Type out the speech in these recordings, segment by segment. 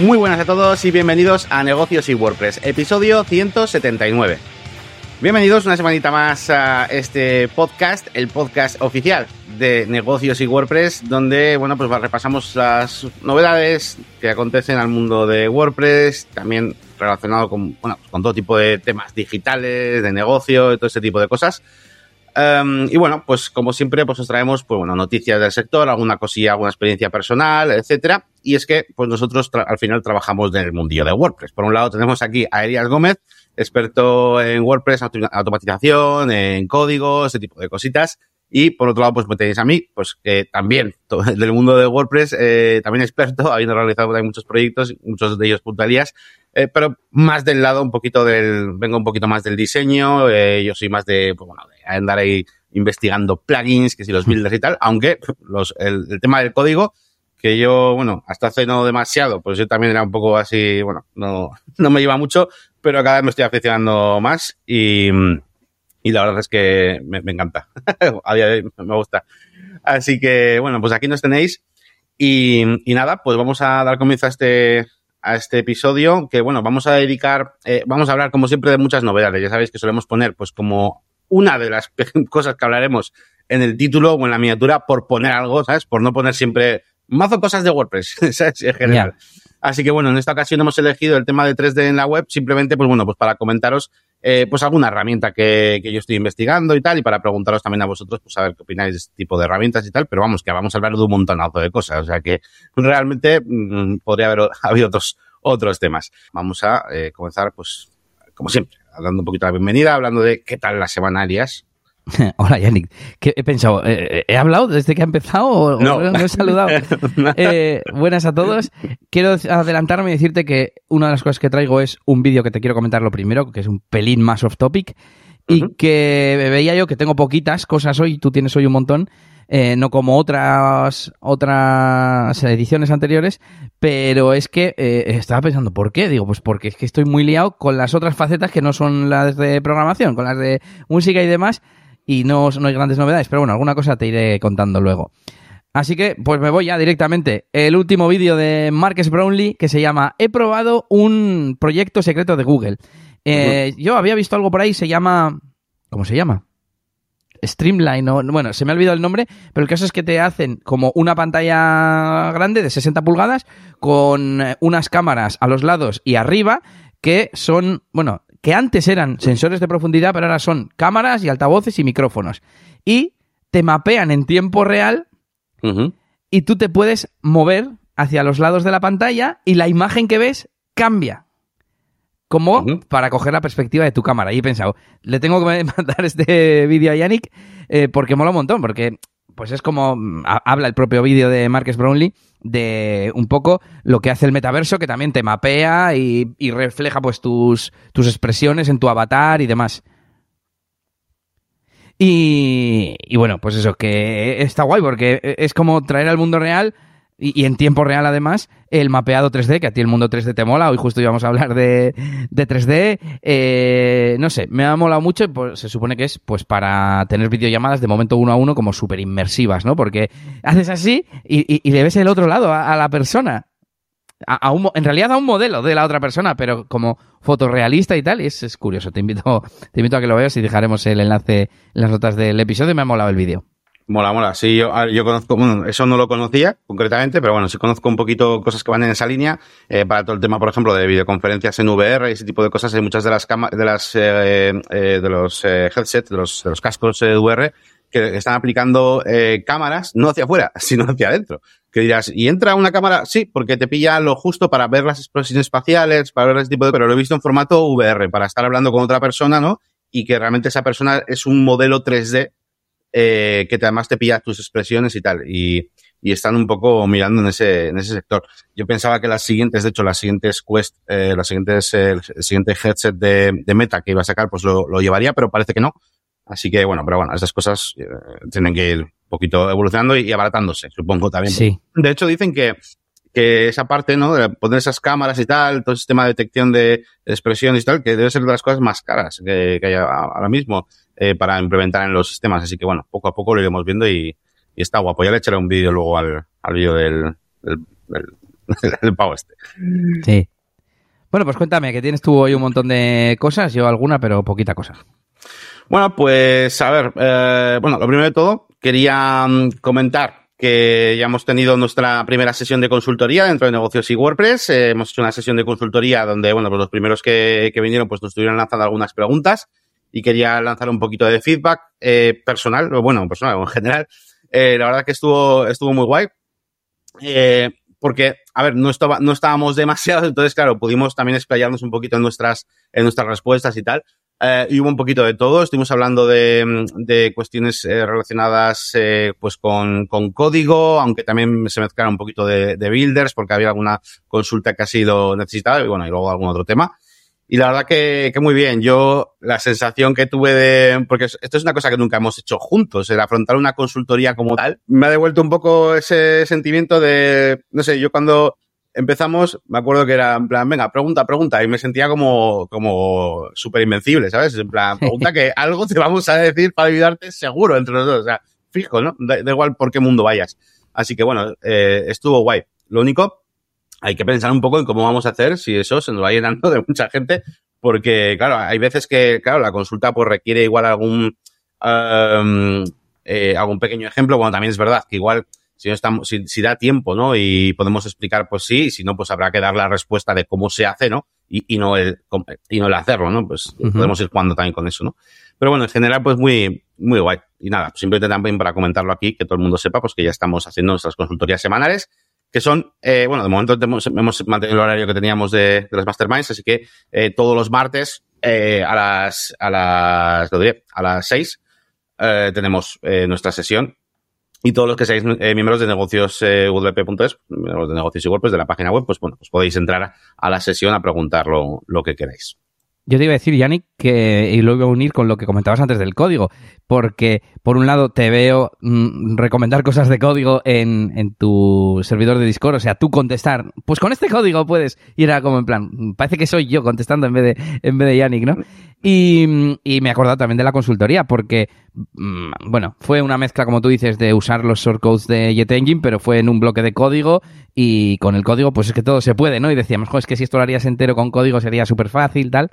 Muy buenas a todos y bienvenidos a Negocios y WordPress, episodio 179. Bienvenidos una semanita más a este podcast, el podcast oficial de Negocios y WordPress, donde bueno pues repasamos las novedades que acontecen al mundo de WordPress, también relacionado con, bueno, con todo tipo de temas digitales, de negocio, todo ese tipo de cosas. Um, y bueno, pues como siempre, pues os traemos pues bueno, noticias del sector, alguna cosilla, alguna experiencia personal, etcétera. Y es que pues nosotros al final trabajamos en el mundillo de WordPress. Por un lado tenemos aquí a Elias Gómez, experto en WordPress, automatización, en código, ese tipo de cositas. Y por otro lado, pues me tenéis a mí, pues que también del mundo de WordPress, eh, también experto, habiendo realizado muchos proyectos, muchos de ellos puntualías, eh, pero más del lado un poquito del, vengo un poquito más del diseño, eh, yo soy más de, pues bueno, de andar ahí investigando plugins, que si los builders y tal, aunque los, el, el tema del código, que yo, bueno, hasta hace no demasiado, pues yo también era un poco así, bueno, no, no me iba mucho, pero cada vez me estoy aficionando más y, y la verdad es que me, encanta. a día de hoy me gusta. Así que, bueno, pues aquí nos tenéis. Y, y, nada, pues vamos a dar comienzo a este, a este episodio, que bueno, vamos a dedicar, eh, vamos a hablar como siempre de muchas novedades. Ya sabéis que solemos poner pues como una de las cosas que hablaremos en el título o en la miniatura por poner algo, ¿sabes? Por no poner siempre mazo cosas de WordPress, ¿sabes? En general. Yeah. Así que bueno, en esta ocasión hemos elegido el tema de 3D en la web, simplemente, pues bueno, pues para comentaros eh, pues alguna herramienta que, que, yo estoy investigando y tal, y para preguntaros también a vosotros, pues a ver qué opináis de este tipo de herramientas y tal, pero vamos, que vamos a hablar de un montonazo de cosas, o sea que realmente mmm, podría haber habido otros, otros temas. Vamos a eh, comenzar, pues, como siempre, dando un poquito la bienvenida, hablando de qué tal las semanarias, Hola, Yannick. ¿Qué he pensado? Eh, ¿He hablado desde que ha empezado o no, no he saludado? eh, buenas a todos. Quiero adelantarme y decirte que una de las cosas que traigo es un vídeo que te quiero comentar lo primero, que es un pelín más off topic, y uh -huh. que veía yo que tengo poquitas cosas hoy, tú tienes hoy un montón, eh, no como otras otras ediciones anteriores, pero es que eh, estaba pensando, ¿por qué? Digo, pues porque es que estoy muy liado con las otras facetas que no son las de programación, con las de música y demás, y no, no hay grandes novedades, pero bueno, alguna cosa te iré contando luego. Así que, pues me voy ya directamente. El último vídeo de Marques Brownlee que se llama He probado un proyecto secreto de Google. Eh. Yo había visto algo por ahí, se llama... ¿Cómo se llama? Streamline, o, bueno, se me ha olvidado el nombre, pero el caso es que te hacen como una pantalla grande de 60 pulgadas con eh, unas cámaras a los lados y arriba que son, bueno, que antes eran sensores de profundidad, pero ahora son cámaras y altavoces y micrófonos. Y te mapean en tiempo real uh -huh. y tú te puedes mover hacia los lados de la pantalla y la imagen que ves cambia. Como uh -huh. para coger la perspectiva de tu cámara. Y he pensado, le tengo que mandar este vídeo a Yannick eh, porque mola un montón, porque pues es como habla el propio vídeo de Marques Brownlee de un poco lo que hace el metaverso, que también te mapea y, refleja pues tus, tus expresiones en tu avatar y demás. Y, y, bueno, pues eso, que está guay porque es como traer al mundo real y, y, en tiempo real además el mapeado 3D, que a ti el mundo 3D te mola, hoy justo íbamos a hablar de, de 3D, eh, no sé, me ha molado mucho, pues se supone que es pues para tener videollamadas de momento uno a uno como súper inmersivas, ¿no? Porque haces así y, y, le ves el otro lado a, a la persona. A, a un, en realidad a un modelo de la otra persona, pero como fotorrealista y tal, y es, es curioso. Te invito, te invito a que lo veas y dejaremos el enlace en las notas del episodio. Me ha molado el vídeo. Mola, mola. Sí, yo, yo conozco, bueno, eso no lo conocía concretamente, pero bueno, sí conozco un poquito cosas que van en esa línea. Eh, para todo el tema, por ejemplo, de videoconferencias en VR y ese tipo de cosas, hay muchas de las de las, eh, eh, de los eh, headsets, de los, de los cascos de VR, que están aplicando eh, cámaras, no hacia afuera, sino hacia adentro. Que dirás, ¿y entra una cámara? Sí, porque te pilla lo justo para ver las expresiones espaciales, para ver ese tipo de... Pero lo he visto en formato VR, para estar hablando con otra persona, ¿no? Y que realmente esa persona es un modelo 3D eh, que te, además te pilla tus expresiones y tal. Y, y están un poco mirando en ese, en ese sector. Yo pensaba que las siguientes, de hecho, las siguientes Quest, eh, las siguientes, eh, el siguiente headset de, de Meta que iba a sacar, pues lo, lo llevaría, pero parece que no. Así que bueno, pero bueno, esas cosas eh, tienen que ir un poquito evolucionando y, y abaratándose, supongo también. Sí. De hecho, dicen que, que esa parte, ¿no? De poner esas cámaras y tal, todo el sistema de detección de expresiones y tal, que debe ser de las cosas más caras que, que hay ahora mismo eh, para implementar en los sistemas. Así que bueno, poco a poco lo iremos viendo y, y está guapo. Ya le echaré un vídeo luego al, al vídeo del, del, del, el pavo este. Sí. Bueno, pues cuéntame, que tienes tú hoy un montón de cosas, yo alguna, pero poquita cosa. Bueno, pues a ver, eh, bueno, lo primero de todo, quería mm, comentar que ya hemos tenido nuestra primera sesión de consultoría dentro de negocios y WordPress. Eh, hemos hecho una sesión de consultoría donde, bueno, pues los primeros que, que vinieron, pues nos estuvieron lanzando algunas preguntas y quería lanzar un poquito de feedback eh, personal, bueno, personal en general. Eh, la verdad que estuvo, estuvo muy guay. Eh, porque, a ver, no, estaba, no estábamos demasiado, entonces, claro, pudimos también explayarnos un poquito en nuestras, en nuestras respuestas y tal. Eh, y hubo un poquito de todo. Estuvimos hablando de, de cuestiones eh, relacionadas eh, pues con, con, código, aunque también se mezclaron un poquito de, de, builders, porque había alguna consulta que ha sido necesitada, y bueno, y luego algún otro tema. Y la verdad que, que muy bien. Yo, la sensación que tuve de, porque esto es una cosa que nunca hemos hecho juntos, el afrontar una consultoría como tal, me ha devuelto un poco ese sentimiento de, no sé, yo cuando empezamos, me acuerdo que era en plan, venga, pregunta, pregunta, y me sentía como, como súper invencible, ¿sabes? En plan, pregunta que algo te vamos a decir para ayudarte seguro entre los dos, o sea, fijo, ¿no? Da, da igual por qué mundo vayas. Así que bueno, eh, estuvo guay. Lo único, hay que pensar un poco en cómo vamos a hacer si eso se nos va llenando de mucha gente, porque claro, hay veces que, claro, la consulta pues requiere igual algún, um, eh, algún pequeño ejemplo, bueno, también es verdad que igual si no estamos, si, si, da tiempo, ¿no? Y podemos explicar, pues sí, y si no, pues habrá que dar la respuesta de cómo se hace, ¿no? Y, y no el, y no el hacerlo, ¿no? Pues uh -huh. podemos ir jugando también con eso, ¿no? Pero bueno, en general, pues muy, muy guay. Y nada, simplemente también para comentarlo aquí, que todo el mundo sepa, pues que ya estamos haciendo nuestras consultorías semanales, que son, eh, bueno, de momento hemos, hemos, mantenido el horario que teníamos de, de las masterminds, así que eh, todos los martes eh, a las, a las, lo diré, a las seis, eh, tenemos nuestra sesión y todos los que seáis eh, miembros de negocios eh, wp.es, miembros de negocios y WordPress de la página web, pues bueno, pues podéis entrar a la sesión a preguntar lo, que queráis. Yo te iba a decir, Yannick, que y lo iba a unir con lo que comentabas antes del código, porque por un lado te veo mmm, recomendar cosas de código en, en, tu servidor de Discord, o sea, tú contestar, pues con este código puedes ir a como en plan, parece que soy yo contestando en vez de, en vez de Yannick, ¿no? Y, y me he acordado también de la consultoría, porque, mmm, bueno, fue una mezcla, como tú dices, de usar los shortcodes de JetEngine, pero fue en un bloque de código y con el código, pues es que todo se puede, ¿no? Y decíamos, es que si esto lo harías entero con código sería súper fácil, tal.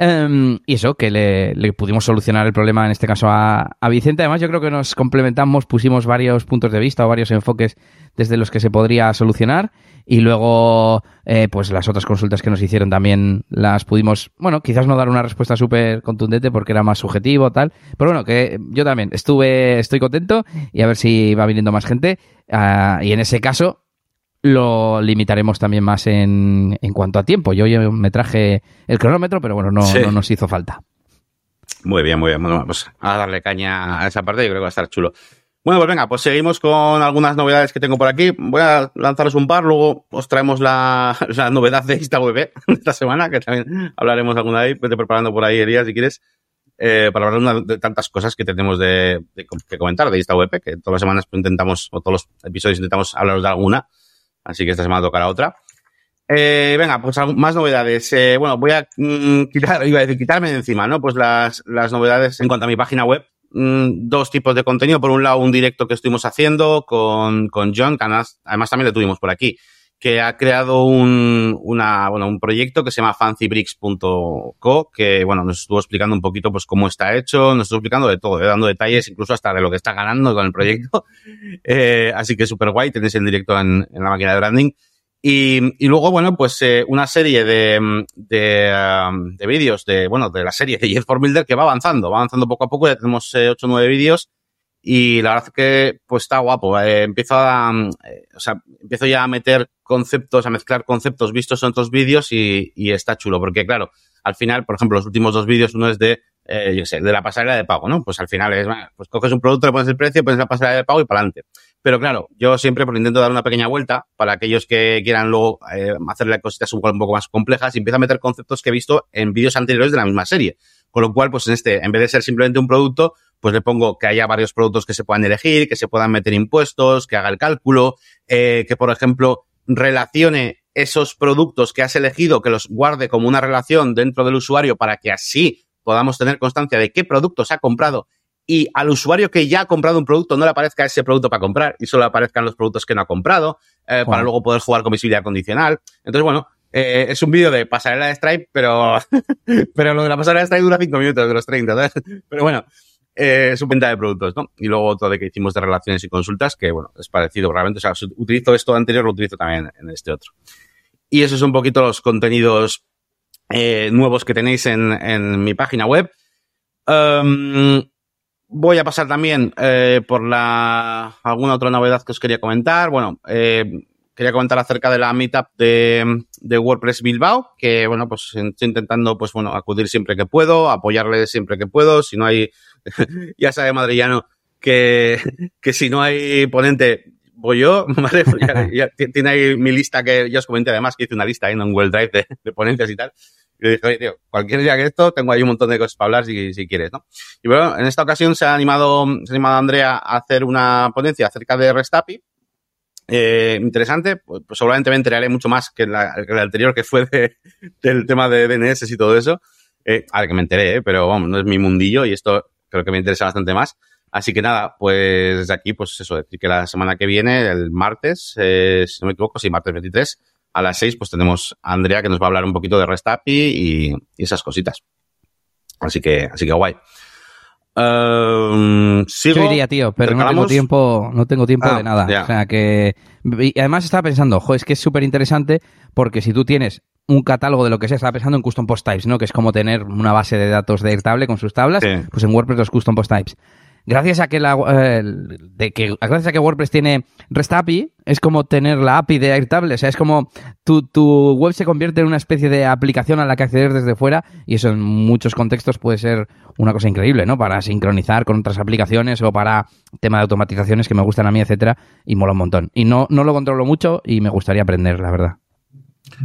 Um, y eso, que le, pudimos solucionar el problema, en este caso, a, Vicente. Además, yo creo que nos complementamos, pusimos varios puntos de vista o varios enfoques desde los que se podría solucionar. Y luego, eh, pues las otras consultas que nos hicieron también las pudimos, bueno, quizás no dar una respuesta súper contundente porque era más subjetivo, tal. Pero bueno, que yo también estuve, estoy contento y a ver si va viniendo más gente. Uh, y en ese caso, lo limitaremos también más en, en cuanto a tiempo. Yo, yo, me traje el cronómetro, pero bueno, no, sí. no, nos hizo falta. Muy bien, muy bien. Bueno, pues a darle caña a esa parte, yo creo que va a estar chulo. Bueno, pues venga, pues seguimos con algunas novedades que tengo por aquí. Voy a lanzaros un par, luego os traemos la, la novedad de esta web esta semana, que también hablaremos alguna de ahí. Vete preparando por ahí, Elías, si quieres, eh, para hablar de tantas cosas que tenemos de, de, que comentar de esta web, que todas las semanas intentamos, o todos los episodios intentamos hablaros de alguna. Así que esta semana tocará otra. Eh, venga, pues más novedades. Eh, bueno, voy a mm, quitar, iba a decir, quitarme de encima, ¿no? Pues las, novedades en cuanto a mi página web. Mm, dos tipos de contenido. Por un lado, un directo que estuvimos haciendo con, con John, que además, además también lo tuvimos por aquí, que ha creado un, una, bueno, un proyecto que se llama fancybricks.co, que, bueno, nos estuvo explicando un poquito, pues, cómo está hecho, nos estuvo explicando de todo, ¿eh? dando detalles, incluso hasta de lo que está ganando con el proyecto. Eh, así que súper guay, tenéis el directo en, en, la máquina de branding. Y, y luego, bueno, pues, eh, una serie de, de, um, de vídeos de, bueno, de la serie de Jet for Builder que va avanzando, va avanzando poco a poco, ya tenemos eh, 8 o 9 vídeos y la verdad es que pues está guapo. Empiezo a, eh, o sea, empiezo ya a meter conceptos, a mezclar conceptos vistos en otros vídeos y, está chulo, porque claro, al final, por ejemplo, los últimos dos vídeos, uno es de, eh, yo sé, de la pasarela de pago, ¿no? Pues al final es, pues coges un producto, le pones el precio, pones la pasarela de pago y para adelante. Pero claro, yo siempre pues, intento dar una pequeña vuelta para aquellos que quieran luego eh, hacerle cositas un poco más complejas y empiezo a meter conceptos que he visto en vídeos anteriores de la misma serie. Con lo cual, pues en este, en vez de ser simplemente un producto, pues le pongo que haya varios productos que se puedan elegir, que se puedan meter impuestos, que haga el cálculo, eh, que por ejemplo relacione esos productos que has elegido, que los guarde como una relación dentro del usuario para que así podamos tener constancia de qué productos ha comprado y al usuario que ya ha comprado un producto no le aparezca ese producto para comprar y solo aparezcan los productos que no ha comprado. eh, para luego poder jugar con visibilidad condicional. Entonces, bueno, eh, es un vídeo de pasarela de Stripe, pero, pero lo de la pasarela de Stripe dura 5 minutos de los 30, ¿sabes? Pero bueno, eh, es un venta de productos, ¿no? Y luego otro de que hicimos de relaciones y consultas, que bueno, es parecido realmente. O sea, utilizo esto anterior, lo utilizo también en este otro. Y esos son un poquito los contenidos eh, nuevos que tenéis en, en mi página web. Um, voy a pasar también eh, por la alguna otra novedad que os quería comentar. Bueno, eh, quería comentar acerca de la meetup de, de, WordPress Bilbao, que bueno, pues estoy intentando, pues bueno, acudir siempre que puedo, apoyarle siempre que puedo. Si no hay, ya sabe Madrillano que, que si no hay ponente, voy yo, ¿vale? Tiene ahí mi lista que ya os comenté además que hice una lista ahí en un Google Drive de, de ponencias y tal. Y le dije, oye, tío, cualquier día que esto, tengo ahí un montón de cosas para hablar si, si quieres, ¿no? Y bueno, en esta ocasión se ha animado, se ha animado Andrea a hacer una ponencia acerca de REST Eh, interesante, pues, pues, seguramente me enteraré mucho más que la, anterior que fue de, del tema de DNS y todo eso. Eh, a ver que me enteré, ¿eh? pero vamos, no es mi mundillo y esto creo que me interesa bastante más. Así que nada, pues desde aquí, pues eso, decir que la semana que viene, el martes, eh, si no me equivoco, sí, martes 23, a las 6, pues tenemos a Andrea que nos va a hablar un poquito de REST y, y esas cositas. Así que, así que guay. Um, ¿sigo? Yo iría, tío, pero no tengo tiempo, no tengo tiempo ah, de nada. Yeah. O sea que. Y además estaba pensando, jo, es que es súper interesante porque si tú tienes un catálogo de lo que sea, estaba pensando en custom post types, ¿no? Que es como tener una base de datos de Airtable con sus tablas, sí. pues en WordPress los custom post types gracias a que la eh, de que gracias a que WordPress tiene REST API es como tener la API de Airtable, o sea, es como tu, tu web se convierte en una especie de aplicación a la que acceder desde fuera y eso en muchos contextos puede ser una cosa increíble, ¿no? Para sincronizar con otras aplicaciones o para tema de automatizaciones que me gustan a mí, etcétera, y mola un montón. Y no no lo controlo mucho y me gustaría aprender, la verdad.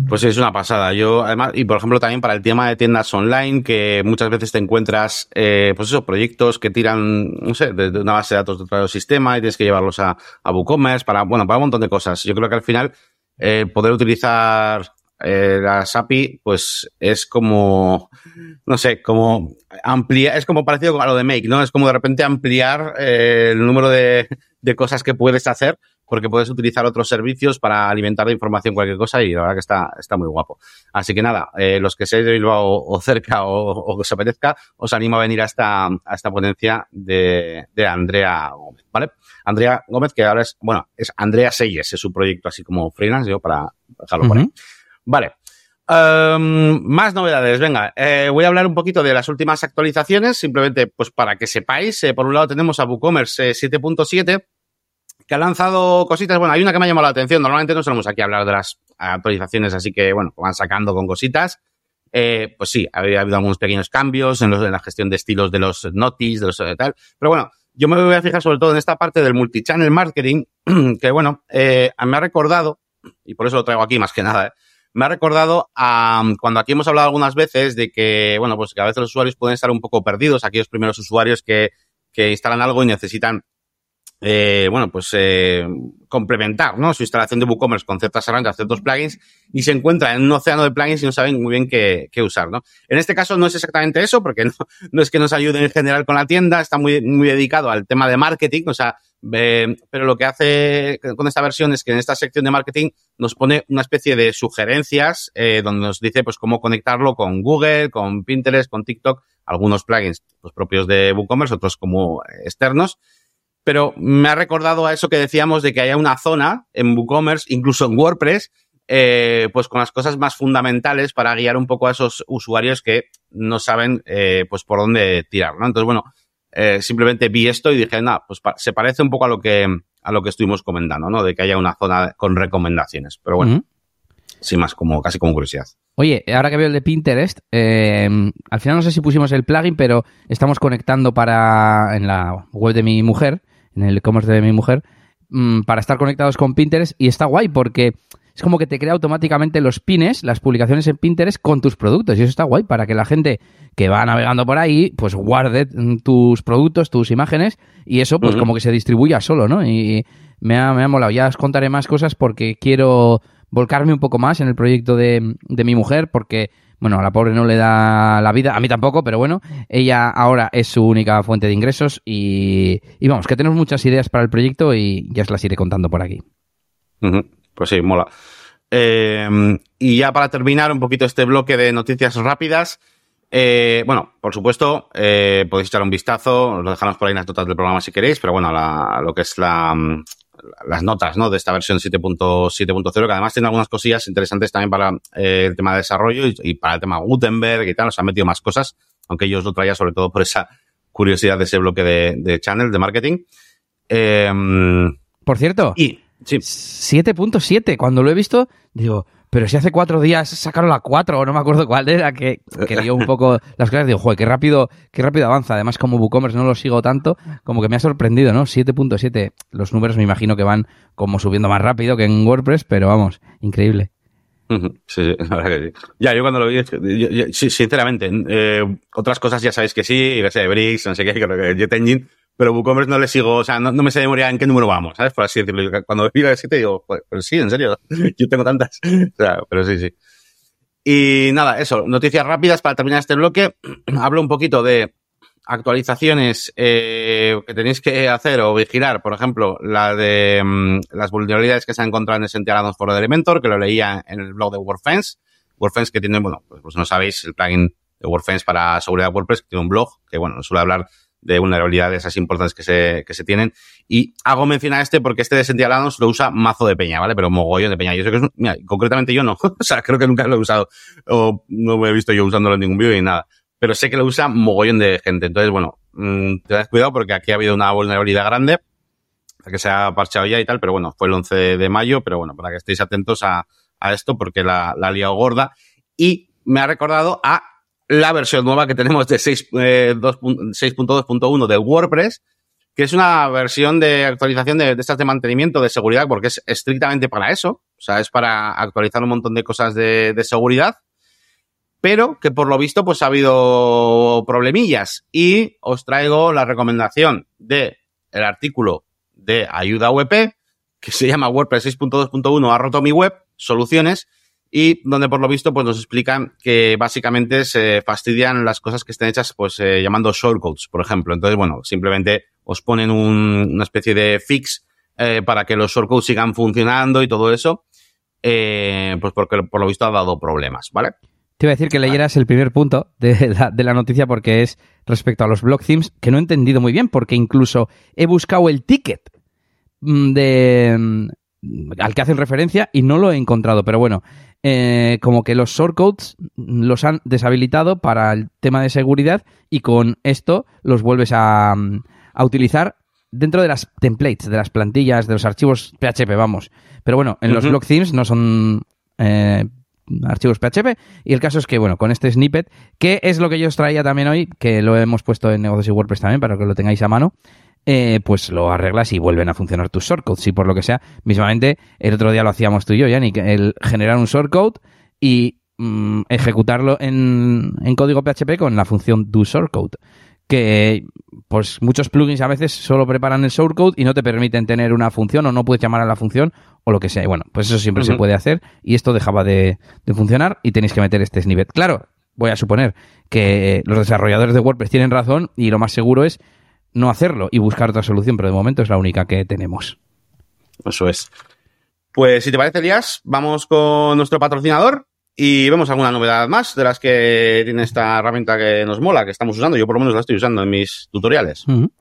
Pues es una pasada. Yo, además, y por ejemplo, también para el tema de tiendas online, que muchas veces te encuentras, eh, pues esos proyectos que tiran, no sé, de, una base de datos de otro sistema y tienes que llevarlos a, a WooCommerce para, bueno, para un montón de cosas. Yo creo que al final, eh, poder utilizar eh, las API, pues es como, no sé, como ampliar, es como parecido a lo de Make, ¿no? Es como de repente ampliar eh, el número de, de cosas que puedes hacer porque puedes utilizar otros servicios para alimentar de información cualquier cosa y la verdad que está, está muy guapo. Así que nada, eh, los que seáis de Bilbao o, o cerca o, o, os apetezca, os animo a venir a esta, a esta ponencia de, de Andrea Gómez, ¿vale? Andrea Gómez, que ahora es, bueno, es Andrea Seyes, es su proyecto así como freelance, yo para dejarlo uh -huh. por ahí. Vale. Um, más novedades, venga, eh, voy a hablar un poquito de las últimas actualizaciones, simplemente pues para que sepáis, eh, por un lado tenemos a WooCommerce 7.7, que ha lanzado cositas. Bueno, hay una que me ha llamado la atención. Normalmente no solemos aquí hablar de las actualizaciones, así que, bueno, van sacando con cositas. Eh, pues sí, ha habido algunos pequeños cambios en, los, en la gestión de estilos de los notis, de los de tal. Pero bueno, yo me voy a fijar sobre todo en esta parte del multichannel marketing, que bueno, eh, me ha recordado, y por eso lo traigo aquí más que nada, eh, me ha recordado a cuando aquí hemos hablado algunas veces de que, bueno, pues que a veces los usuarios pueden estar un poco perdidos, aquellos primeros usuarios que, que instalan algo y necesitan eh, bueno, pues eh, complementar ¿no? su instalación de WooCommerce con ciertas herramientas, ciertos plugins, y se encuentra en un océano de plugins y no saben muy bien qué, qué usar. ¿no? En este caso no es exactamente eso, porque no, no, es que nos ayude en general con la tienda, está muy, muy dedicado al tema de marketing, o sea, eh, pero lo que hace con esta versión es que en esta sección de marketing nos pone una especie de sugerencias eh, donde nos dice pues cómo conectarlo con Google, con Pinterest, con TikTok, algunos plugins pues, propios de WooCommerce, otros como externos pero me ha recordado a eso que decíamos de que haya una zona en WooCommerce, incluso en WordPress, eh, pues con las cosas más fundamentales para guiar un poco a esos usuarios que no saben eh, pues por dónde tirar, ¿no? Entonces, bueno, eh, simplemente vi esto y dije, nada, pues pa se parece un poco a lo que a lo que estuvimos comentando, ¿no? De que haya una zona con recomendaciones. Pero bueno, uh -huh. sin más, como casi como curiosidad. Oye, ahora que veo el de Pinterest, eh, al final no sé si pusimos el plugin, pero estamos conectando para en la web de mi mujer en el e-commerce de mi mujer, mmm, para estar conectados con Pinterest y está guay porque es como que te crea automáticamente los pines, las publicaciones en Pinterest con tus productos y eso está guay para que la gente que va navegando por ahí pues guarde tus productos, tus imágenes y eso pues uh -huh. como que se distribuya solo, ¿no? Y me ha, me ha molado. Ya os contaré más cosas porque quiero volcarme un poco más en el proyecto de, de mi mujer porque bueno, a la pobre no le da la vida, a mí tampoco, pero bueno, ella ahora es su única fuente de ingresos y, vamos, que tenemos muchas ideas para el proyecto y ya os las iré contando por aquí. Pues sí, mola. Eh, y ya para terminar un poquito este bloque de noticias rápidas, eh, bueno, por supuesto, eh, podéis echar un vistazo, lo dejamos por ahí en las notas del programa si queréis, pero bueno, lo que es la, mm, las notas ¿no? de esta versión 7.7.0, que además tiene algunas cosillas interesantes también para eh, el tema de desarrollo y, y, para el tema Gutenberg y tal, nos han metido más cosas, aunque yo os lo traía sobre todo por esa curiosidad de ese bloque de, de channel, de marketing. Eh, por cierto, y, sí. 7.7, cuando lo he visto, digo, pero si hace cuatro días sacaron la 4, o no me acuerdo cuál era, que, que dio un poco las cosas, digo, joder, qué rápido, qué rápido avanza. Además, como WooCommerce no lo sigo tanto, como que me ha sorprendido, ¿no? 7.7. Los números me imagino que van como subiendo más rápido que en WordPress, pero vamos, increíble. Sí, la verdad que sí. Ya, yo cuando lo vi, yo, yo, sí, sinceramente, eh, otras cosas ya sabéis que sí, sé, Bricks, no sé qué, que Jet Engine, pero WooCommerce no le sigo, o sea, no, me sé de memoria en qué número vamos, ¿sabes? Por así decirlo. Cuando vi la 7 digo, pues, sí, en serio, yo tengo tantas. O sea, pero sí, sí. Y nada, eso, noticias rápidas para terminar este bloque. Hablo un poquito de actualizaciones eh, que tenéis que hacer o vigilar, por ejemplo, la de um, las vulnerabilidades que se han encontrado en Essential Addons for Elementor, que lo leía en el blog de WordFence. WordFence que tiene, bueno, pues, pues no sabéis, el plugin de WordFence para seguridad WordPress, que tiene un blog que, bueno, suele hablar de vulnerabilidades así importantes que se, que se tienen. Y hago mención a este porque este de Addons lo usa mazo de peña, ¿vale? Pero mogollón de peña. Yo sé que es, mira, concretamente yo no. o sea, creo que nunca lo he usado o no me he visto yo usándolo en ningún vídeo ni nada pero sé que lo usa mogollón de gente. Entonces, bueno, mmm, te das cuidado porque aquí ha habido una vulnerabilidad grande que se ha parchado ya y tal, pero bueno, fue el 11 de mayo, pero bueno, para que estéis atentos a, a esto porque la, la ha liado gorda y me ha recordado a la versión nueva que tenemos de 6.2.1 eh, WordPress, que es una versión de actualización de, estas de mantenimiento de seguridad porque es estrictamente para eso, o sea, es para actualizar un montón de cosas de, seguridad. Pero que por lo visto pues ha habido problemillas. Y os traigo la recomendación de el artículo de ayuda WP que se llama WordPress 6.2.1 ha roto mi web, soluciones y donde por lo visto pues nos explican que básicamente se fastidian las cosas que estén hechas pues eh, llamando shortcodes, por ejemplo. Entonces, bueno, simplemente os ponen un, una especie de fix eh, para que los shortcodes sigan funcionando y todo eso, eh, pues porque por lo visto ha dado problemas, ¿vale? Te iba a decir que leyeras el primer punto de la, de la, noticia porque es respecto a los block themes, que no he entendido muy bien, porque incluso he buscado el ticket de al que hacen referencia y no lo he encontrado. Pero bueno, eh, como que los shortcodes los han deshabilitado para el tema de seguridad y con esto los vuelves a, a utilizar dentro de las templates, de las plantillas, de los archivos PHP, vamos. Pero bueno, en uh -huh. los block themes no son eh, archivos PHP. Y el caso es que, bueno, con este snippet, que es lo que yo os traía también hoy, que lo hemos puesto en negocios y WordPress también para que lo tengáis a mano, eh, pues lo arreglas y vuelven a funcionar tus shortcodes. Y por lo que sea, mismamente, el otro día lo hacíamos tú y yo, Yannick, el generar un shortcode y mmm, ejecutarlo en, en, código PHP con la función do shortcode que pues muchos plugins a veces solo preparan el shortcode y no te permiten tener una función o no puedes llamar a la función o lo que sea. Y bueno, pues eso siempre uh -huh. se puede hacer y esto dejaba de, de, funcionar y tenéis que meter este snippet. Claro, voy a suponer que los desarrolladores de WordPress tienen razón y lo más seguro es no hacerlo y buscar otra solución, pero de momento es la única que tenemos. Eso es. Pues si te parece, Elías, vamos con nuestro patrocinador y vemos alguna novedad más de las que tiene esta herramienta que nos mola, que estamos usando. Yo por lo menos la estoy usando en mis tutoriales. Uh -huh.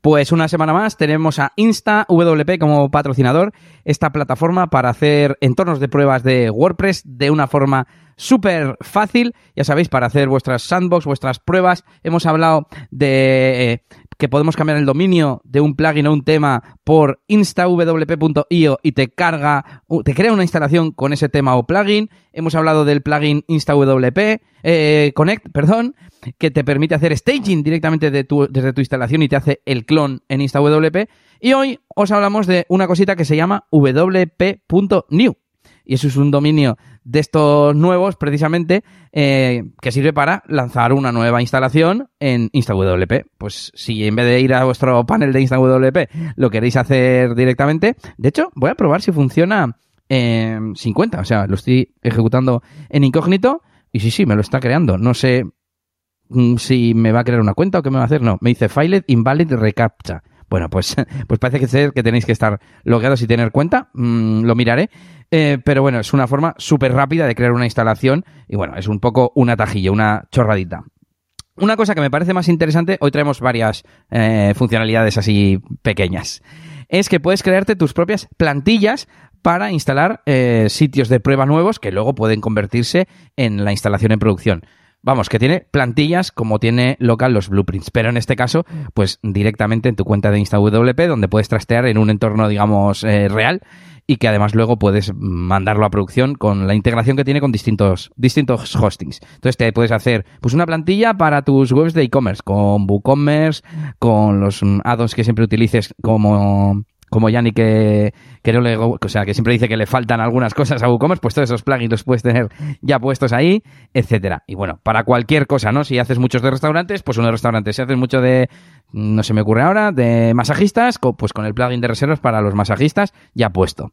Pues una semana más tenemos a InstaWP como patrocinador, esta plataforma para hacer entornos de pruebas de WordPress de una forma súper fácil, ya sabéis, para hacer vuestras sandbox, vuestras pruebas. Hemos hablado de eh, que podemos cambiar el dominio de un plugin o un tema por instawp.io y te carga, te crea una instalación con ese tema o plugin. Hemos hablado del plugin InstaWP eh, Connect, perdón, que te permite hacer staging directamente desde tu instalación y te hace el clon en InstaWP. Y hoy os hablamos de una cosita que se llama wp.new. Y eso es un dominio de estos nuevos, precisamente, eh, que sirve para lanzar una nueva instalación en InstaWP. Pues si en vez de ir a vuestro panel de InstaWP lo queréis hacer directamente, de hecho, voy a probar si funciona en 50. O sea, lo estoy ejecutando en incógnito y sí, sí, me lo está creando. No sé si me va a crear una cuenta o qué me va a hacer. No, me dice Filed Invalid Recaptcha. Bueno, pues, pues parece que, que tenéis que estar logueados y tener cuenta. Mm, lo miraré. Eh, pero bueno, es una forma súper rápida de crear una instalación y bueno, es un poco una tajilla, una chorradita. Una cosa que me parece más interesante, hoy traemos varias eh, funcionalidades así pequeñas, es que puedes crearte tus propias plantillas para instalar eh, sitios de prueba nuevos que luego pueden convertirse en la instalación en producción. Vamos, que tiene plantillas como tiene local los blueprints, pero en este caso, pues directamente en tu cuenta de InstaWP, donde puedes trastear en un entorno, digamos, eh, real y que además luego puedes mandarlo a producción con la integración que tiene con distintos, distintos hostings. Entonces te puedes hacer pues una plantilla para tus webs de e-commerce, con WooCommerce, con los add-ons que siempre utilices como como Yanni que, que no le, o sea, que siempre dice que le faltan algunas cosas a WooCommerce, pues todos esos plugins los puedes tener ya puestos ahí, etcétera. Y bueno, para cualquier cosa, ¿no? Si haces muchos de restaurantes, pues uno de restaurantes. Si haces mucho de, no se me ocurre ahora, de masajistas, pues con el plugin de reservas para los masajistas ya puesto.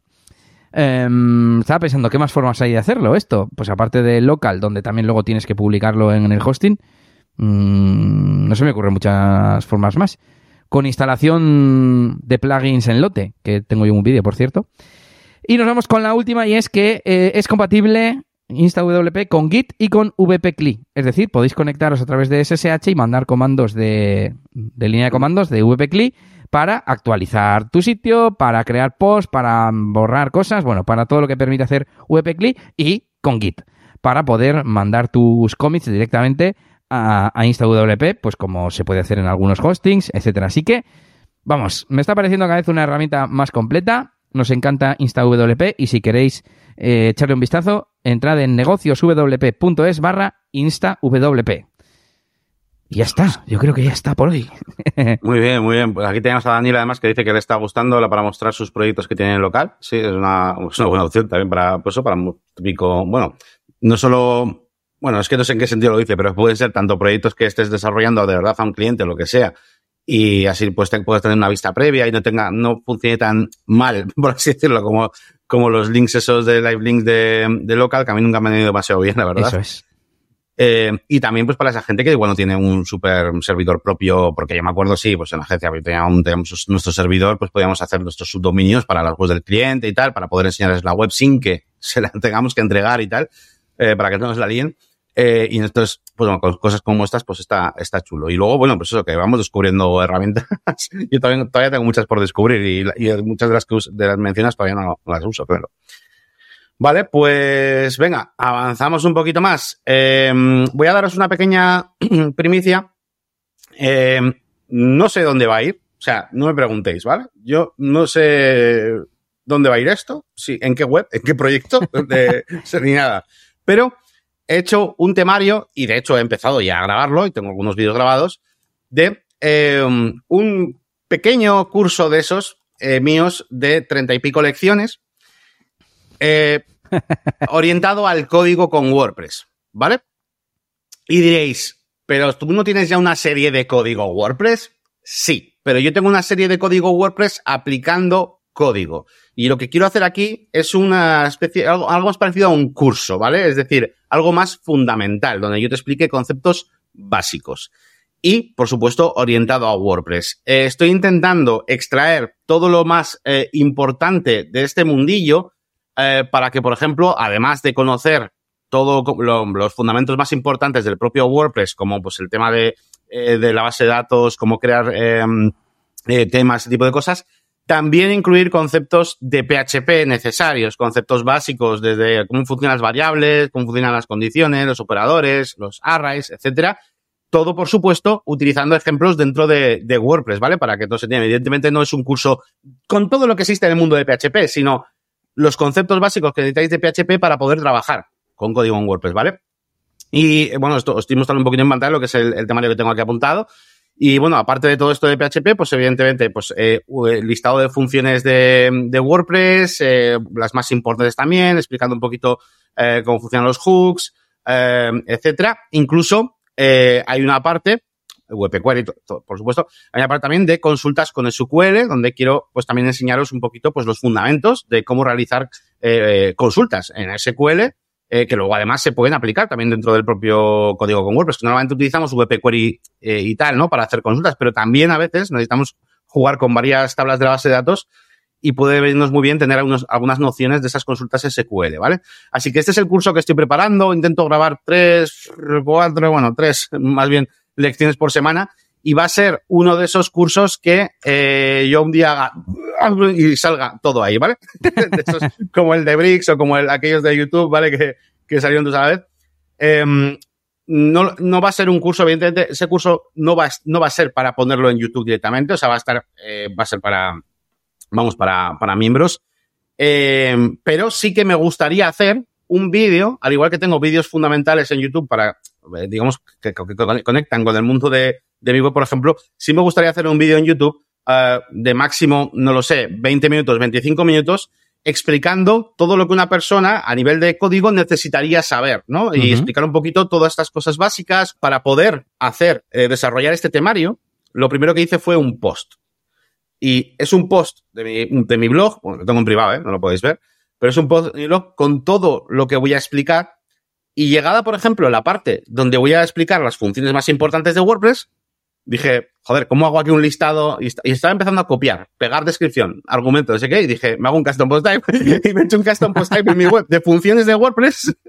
Em, estaba pensando, ¿qué más formas hay de hacerlo esto? Pues aparte de local, donde también luego tienes que publicarlo en el hosting, mm, no se me ocurren muchas formas más con instalación de plugins en lote, que tengo yo un vídeo, por cierto. Y nos vamos con la última y es que eh, es compatible InstaWP con Git y con VPCLI. Es decir, podéis conectaros a través de SSH y mandar comandos de, de línea de comandos de VPCLI para actualizar tu sitio, para crear posts, para borrar cosas, bueno, para todo lo que permite hacer VPCLI y con Git, para poder mandar tus commits directamente a, InstaWP, pues como se puede hacer en algunos hostings, etcétera. Así que, vamos, me está pareciendo cada vez una herramienta más completa. Nos encanta InstaWP y si queréis eh, echarle un vistazo, entrad en negocioswp.es barra InstaWP. Y ya está, yo creo que ya está por hoy. muy bien, muy bien. Pues aquí tenemos a Daniel además que dice que le está gustando para mostrar sus proyectos que tiene en local. Sí, es una, es una buena opción también para, pues para un típico, bueno, no solo bueno, es que no sé en qué sentido lo dice, pero pueden ser tanto proyectos que estés desarrollando de verdad a un cliente, lo que sea, y así pues te, puedes tener una vista previa y no tenga, no funcione tan mal, por así decirlo, como, como los links esos de live links de, de local, que a mí nunca me han ido demasiado bien, la verdad. Eso es. Eh, y también pues para esa gente que igual no tiene un super servidor propio, porque yo me acuerdo, sí, pues en la agencia teníamos, nuestro servidor, pues podíamos hacer nuestros subdominios para las webs del cliente y tal, para poder enseñarles la web sin que se la tengamos que entregar y tal, eh, para que no nos la líen. Eh, y entonces, pues bueno, con cosas como estas, pues está, está chulo. Y luego, bueno, pues eso, que vamos descubriendo herramientas. Yo todavía, todavía tengo muchas por descubrir y, y muchas de las, que de las mencionas todavía no, las uso, claro. Vale, pues venga, avanzamos un poquito más. Eh, voy a daros una pequeña primicia. Eh, no sé dónde va a ir, o sea, no me preguntéis, ¿vale? Yo no sé dónde va a ir esto, sí, en qué web, en qué proyecto, de, ni nada. Pero he hecho un temario, y de hecho he empezado ya a grabarlo, y tengo algunos vídeos grabados, de eh, un pequeño curso de esos eh, míos de treinta y pico lecciones, eh, orientado al código con WordPress, ¿vale? Y diréis, pero tú no tienes ya una serie de código WordPress? Sí, pero yo tengo una serie de código WordPress aplicando código. Y lo que quiero hacer aquí es una especie, algo, más parecido a un curso, ¿vale? Es decir, algo más fundamental, donde yo te explique conceptos básicos. Y, por supuesto, orientado a WordPress. Eh, estoy intentando extraer todo lo más eh, importante de este mundillo eh, para que, por ejemplo, además de conocer todos los fundamentos más importantes del propio WordPress, como pues el tema de, de la base de datos, cómo crear em, temas, ese tipo de cosas, también incluir conceptos de PHP necesarios, conceptos básicos desde cómo funcionan las variables, cómo funcionan las condiciones, los operadores, los arrays, etcétera. Todo, por supuesto, utilizando ejemplos dentro de, WordPress, ¿vale? Para que todo se entienda. Evidentemente no es un curso con todo lo que existe en el mundo de PHP, sino los conceptos básicos que necesitáis de PHP para poder trabajar con código en WordPress, ¿vale? Y bueno, esto os estoy mostrando un poquito en pantalla lo que es el, el temario que tengo aquí apuntado. Y bueno, aparte de todo esto de PHP, pues evidentemente, pues eh, el listado de funciones de, de WordPress, eh, las más importantes también, explicando un poquito eh, cómo funcionan los hooks, eh, etcétera. Incluso eh, hay una parte, WP Query, por supuesto, hay una parte también de consultas con SQL, donde quiero pues también enseñaros un poquito pues los fundamentos de cómo realizar eh, consultas en SQL eh, que luego además se pueden aplicar también dentro del propio código con WordPress. Normalmente utilizamos VP Query eh, y tal, ¿no? Para hacer consultas, pero también a veces necesitamos jugar con varias tablas de la base de datos y puede venirnos muy bien tener algunas nociones de esas consultas SQL, ¿vale? Así que este es el curso que estoy preparando. Intento grabar tres, cuatro, bueno, tres más bien lecciones por semana y va a ser uno de esos cursos que eh, yo un día haga y salga todo ahí, ¿vale? como el de Bricks o como el, aquellos de YouTube, ¿vale? Que, que salieron dos a la vez. Em, no, no, va a ser un curso, evidentemente, ese curso no va, no va a ser para ponerlo en YouTube directamente, o sea, va a estar, eh, va a ser para, vamos, para, para miembros. Em, pero sí que me gustaría hacer un vídeo, al igual que tengo vídeos fundamentales en YouTube para, eh, digamos, que, conectan con el mundo de, de mi web, por ejemplo, sí me gustaría hacer un vídeo en YouTube uh, de máximo, no lo sé, 20 minutos, 25 minutos, explicando todo lo que una persona a nivel de código necesitaría saber, ¿no? Y explicar un poquito todas estas cosas básicas para poder hacer, eh, desarrollar este temario. Lo primero que hice fue un post. Y es un post de mi, de mi blog, bueno, lo tengo en privado, ¿eh? no lo podéis ver, pero es un post de mi blog con todo lo que voy a explicar. Y llegada, por ejemplo, la parte donde voy a explicar las funciones más importantes de WordPress, dije, joder, ¿cómo hago aquí un listado? Y, estaba empezando a copiar, pegar descripción, argumentos, no sé qué, y dije, me hago un custom post type y me he hecho un custom post type en mi web de funciones de WordPress.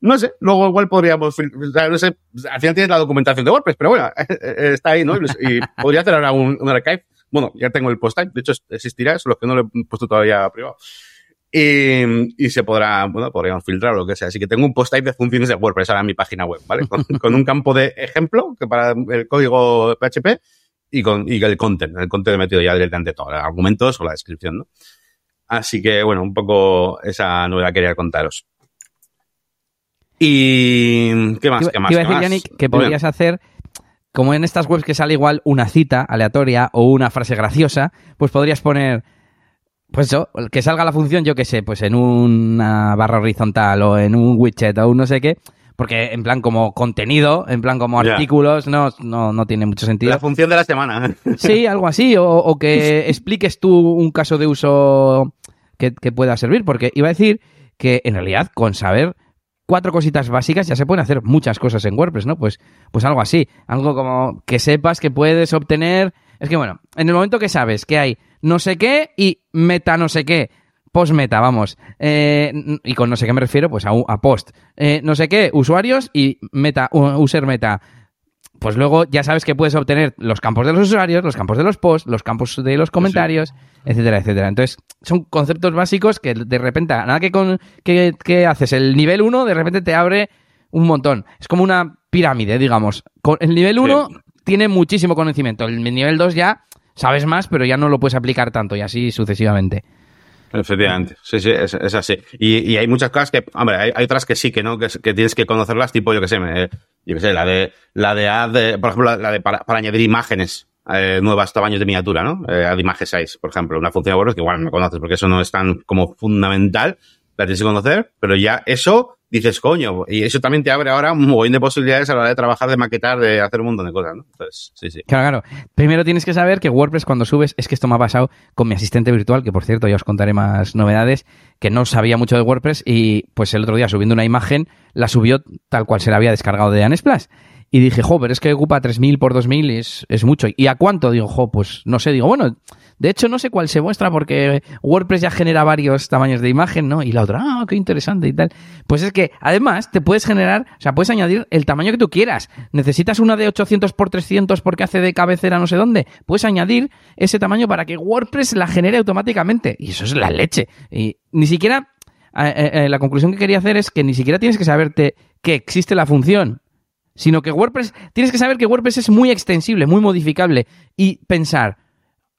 No sé, luego igual podríamos, no sé, al final tienes la documentación de WordPress, pero bueno, está ahí, ¿no? Y podría hacer ahora un, un archive bueno, ya tengo el post type, de hecho existirá, solo que no lo he puesto todavía privado. Y, y, se podrá, bueno, podríamos filtrar o lo que sea. Así que tengo un post type de funciones de WordPress ahora en mi página web, ¿vale? Con, un campo de ejemplo que para el código PHP y con y el content. El content he metido ya directamente todo, los argumentos o la descripción, ¿no? Así que, bueno, un poco esa novedad quería contaros. Y, ¿qué más? ¿Qué más? Iba a decir, Yannick, que podrías hacer como en estas webs que sale igual una cita aleatoria o una frase graciosa, pues podrías poner, pues eso, que salga la función, yo qué sé, pues en una barra horizontal o en un widget o un no sé qué, porque en plan como contenido, en plan como artículos, no, no, no tiene mucho sentido. La función de la semana. Sí, algo así, o, que expliques tú un caso de uso que, que pueda servir, porque iba a decir que en realidad con saber cuatro cositas básicas, ya se pueden hacer muchas cosas en WordPress, ¿no? Pues, pues algo así, algo como que sepas que puedes obtener... Es que bueno, en el momento que sabes que hay no sé qué y meta no sé qué, post meta, vamos. Eh, y con no sé qué me refiero, pues a, a post. Eh, no sé qué, usuarios y meta, user meta pues luego ya sabes que puedes obtener los campos de los usuarios, los campos de los posts, los campos de los comentarios, etcétera, etcétera. Entonces, son conceptos básicos que de repente, nada que, con, que, haces el nivel 1, de repente te abre un montón. Es como una pirámide, digamos. El nivel 1 tiene muchísimo conocimiento. El nivel 2 ya sabes más, pero ya no lo puedes aplicar tanto y así sucesivamente. Efectivamente, sí, sí, es, así. Y, hay muchas cosas que, hombre, hay, otras que sí, que no, que, tienes que conocerlas, tipo, yo que sé, yo que sé, la de, la de add, por ejemplo, la, de para, añadir imágenes, eh, nuevas tamaños de miniatura, ¿no? Eh, add image size, por ejemplo, una función de WordPress que igual no conoces porque eso no es tan como fundamental, la tienes que conocer, pero ya eso dices, coño, y eso también te abre ahora un montón de posibilidades a la hora de trabajar, de maquetar, de hacer un montón de cosas, ¿no? Entonces, sí, sí. Claro, claro. Primero tienes que saber que WordPress cuando subes, es que esto me ha pasado con mi asistente virtual, que por cierto ya os contaré más novedades, que no sabía mucho de WordPress y pues el otro día subiendo una imagen, la subió tal cual se la había descargado de Unsplash. Y dije, jo, pero es que ocupa 3.000 por 2.000 es, es mucho. ¿Y a cuánto? Digo, jo, pues no sé. Digo, bueno, de hecho no sé cuál se muestra porque WordPress ya genera varios tamaños de imagen, ¿no? Y la otra, ah, qué interesante y tal. Pues es que además te puedes generar, o sea, puedes añadir el tamaño que tú quieras. Necesitas una de 800 por 300 porque hace de cabecera no sé dónde. Puedes añadir ese tamaño para que WordPress la genere automáticamente. Y eso es la leche. Y ni siquiera eh, eh, eh, la conclusión que quería hacer es que ni siquiera tienes que saberte que existe la función sino que WordPress, tienes que saber que WordPress es muy extensible, muy modificable y pensar,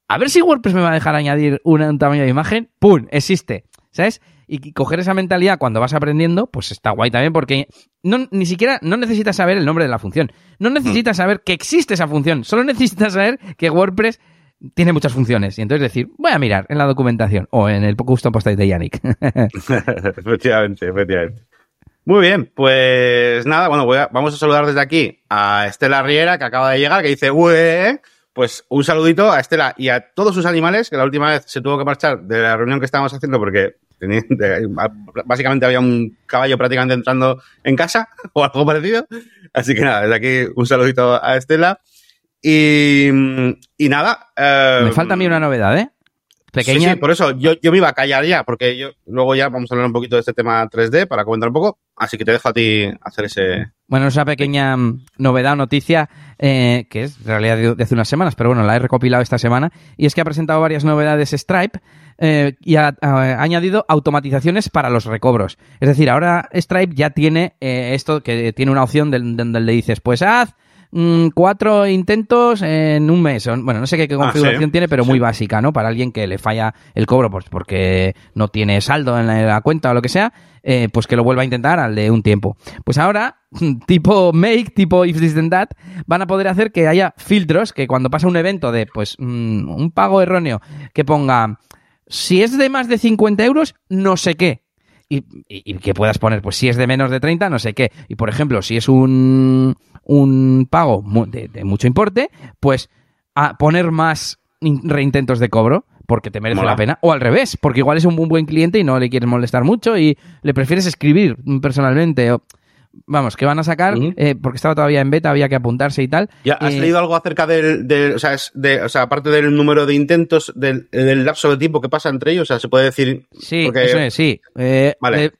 a ver si WordPress me va a dejar añadir un, tamaño de imagen, ¡pum! Existe, ¿sabes? Y coger esa mentalidad cuando vas aprendiendo, pues está guay también porque no, ni siquiera no necesitas saber el nombre de la función, no necesitas saber que existe esa función, solo necesitas saber que WordPress tiene muchas funciones. Y entonces decir, voy a mirar en la documentación o en el custom post de Yannick. efectivamente, efectivamente. Muy bien, pues nada, bueno, vamos a saludar desde aquí a Estela Riera, que acaba de llegar, que dice, Ué, pues un saludito a Estela y a todos sus animales, que la última vez se tuvo que marchar de la reunión que estábamos haciendo porque básicamente había un caballo prácticamente entrando en casa o algo parecido. Así que nada, desde aquí un saludito a Estela. Y, y nada. Eh, me falta a mí una novedad, ¿eh? Pequeña. Sí, por eso yo, yo me iba a callar ya, porque yo luego ya vamos a hablar un poquito de este tema 3D para comentar un poco. Así que te dejo a ti hacer ese. Bueno, esa pequeña mm, novedad o noticia eh, que es en realidad de, hace unas semanas, pero bueno, la he recopilado esta semana. Y es que ha presentado varias novedades Stripe eh, y ha, añadido automatizaciones para los recobros. Es decir, ahora Stripe ya tiene eh, esto que tiene una opción donde le dices, pues haz Mm, cuatro intentos en un mes. Bueno, no sé qué, ah, configuración tiene, pero muy básica, ¿no? Para alguien que le falla el cobro pues porque no tiene saldo en la, cuenta o lo que sea, eh, pues que lo vuelva a intentar al de un tiempo. Pues ahora, tipo make, tipo if this then that, van a poder hacer que haya filtros que cuando pasa un evento de, pues, mm, un pago erróneo, que ponga, si es de más de 50 euros, no sé qué y, que puedas poner, pues si es de menos de 30, no sé qué. Y por ejemplo, si es un, un pago de, mucho importe, pues a poner más reintentos de cobro porque te merece la pena. O al revés, porque igual es un buen cliente y no le quieres molestar mucho y le prefieres escribir personalmente. O, vamos, que van a sacar, eh, porque estaba todavía en beta, había que apuntarse y tal. ¿Ya has eh, leído algo acerca del, o, sea, de, o sea, aparte del número de intentos, del, lapso de tiempo que pasa entre ellos? O sea, se puede decir... Sí, eso es, sí. Eh, vale.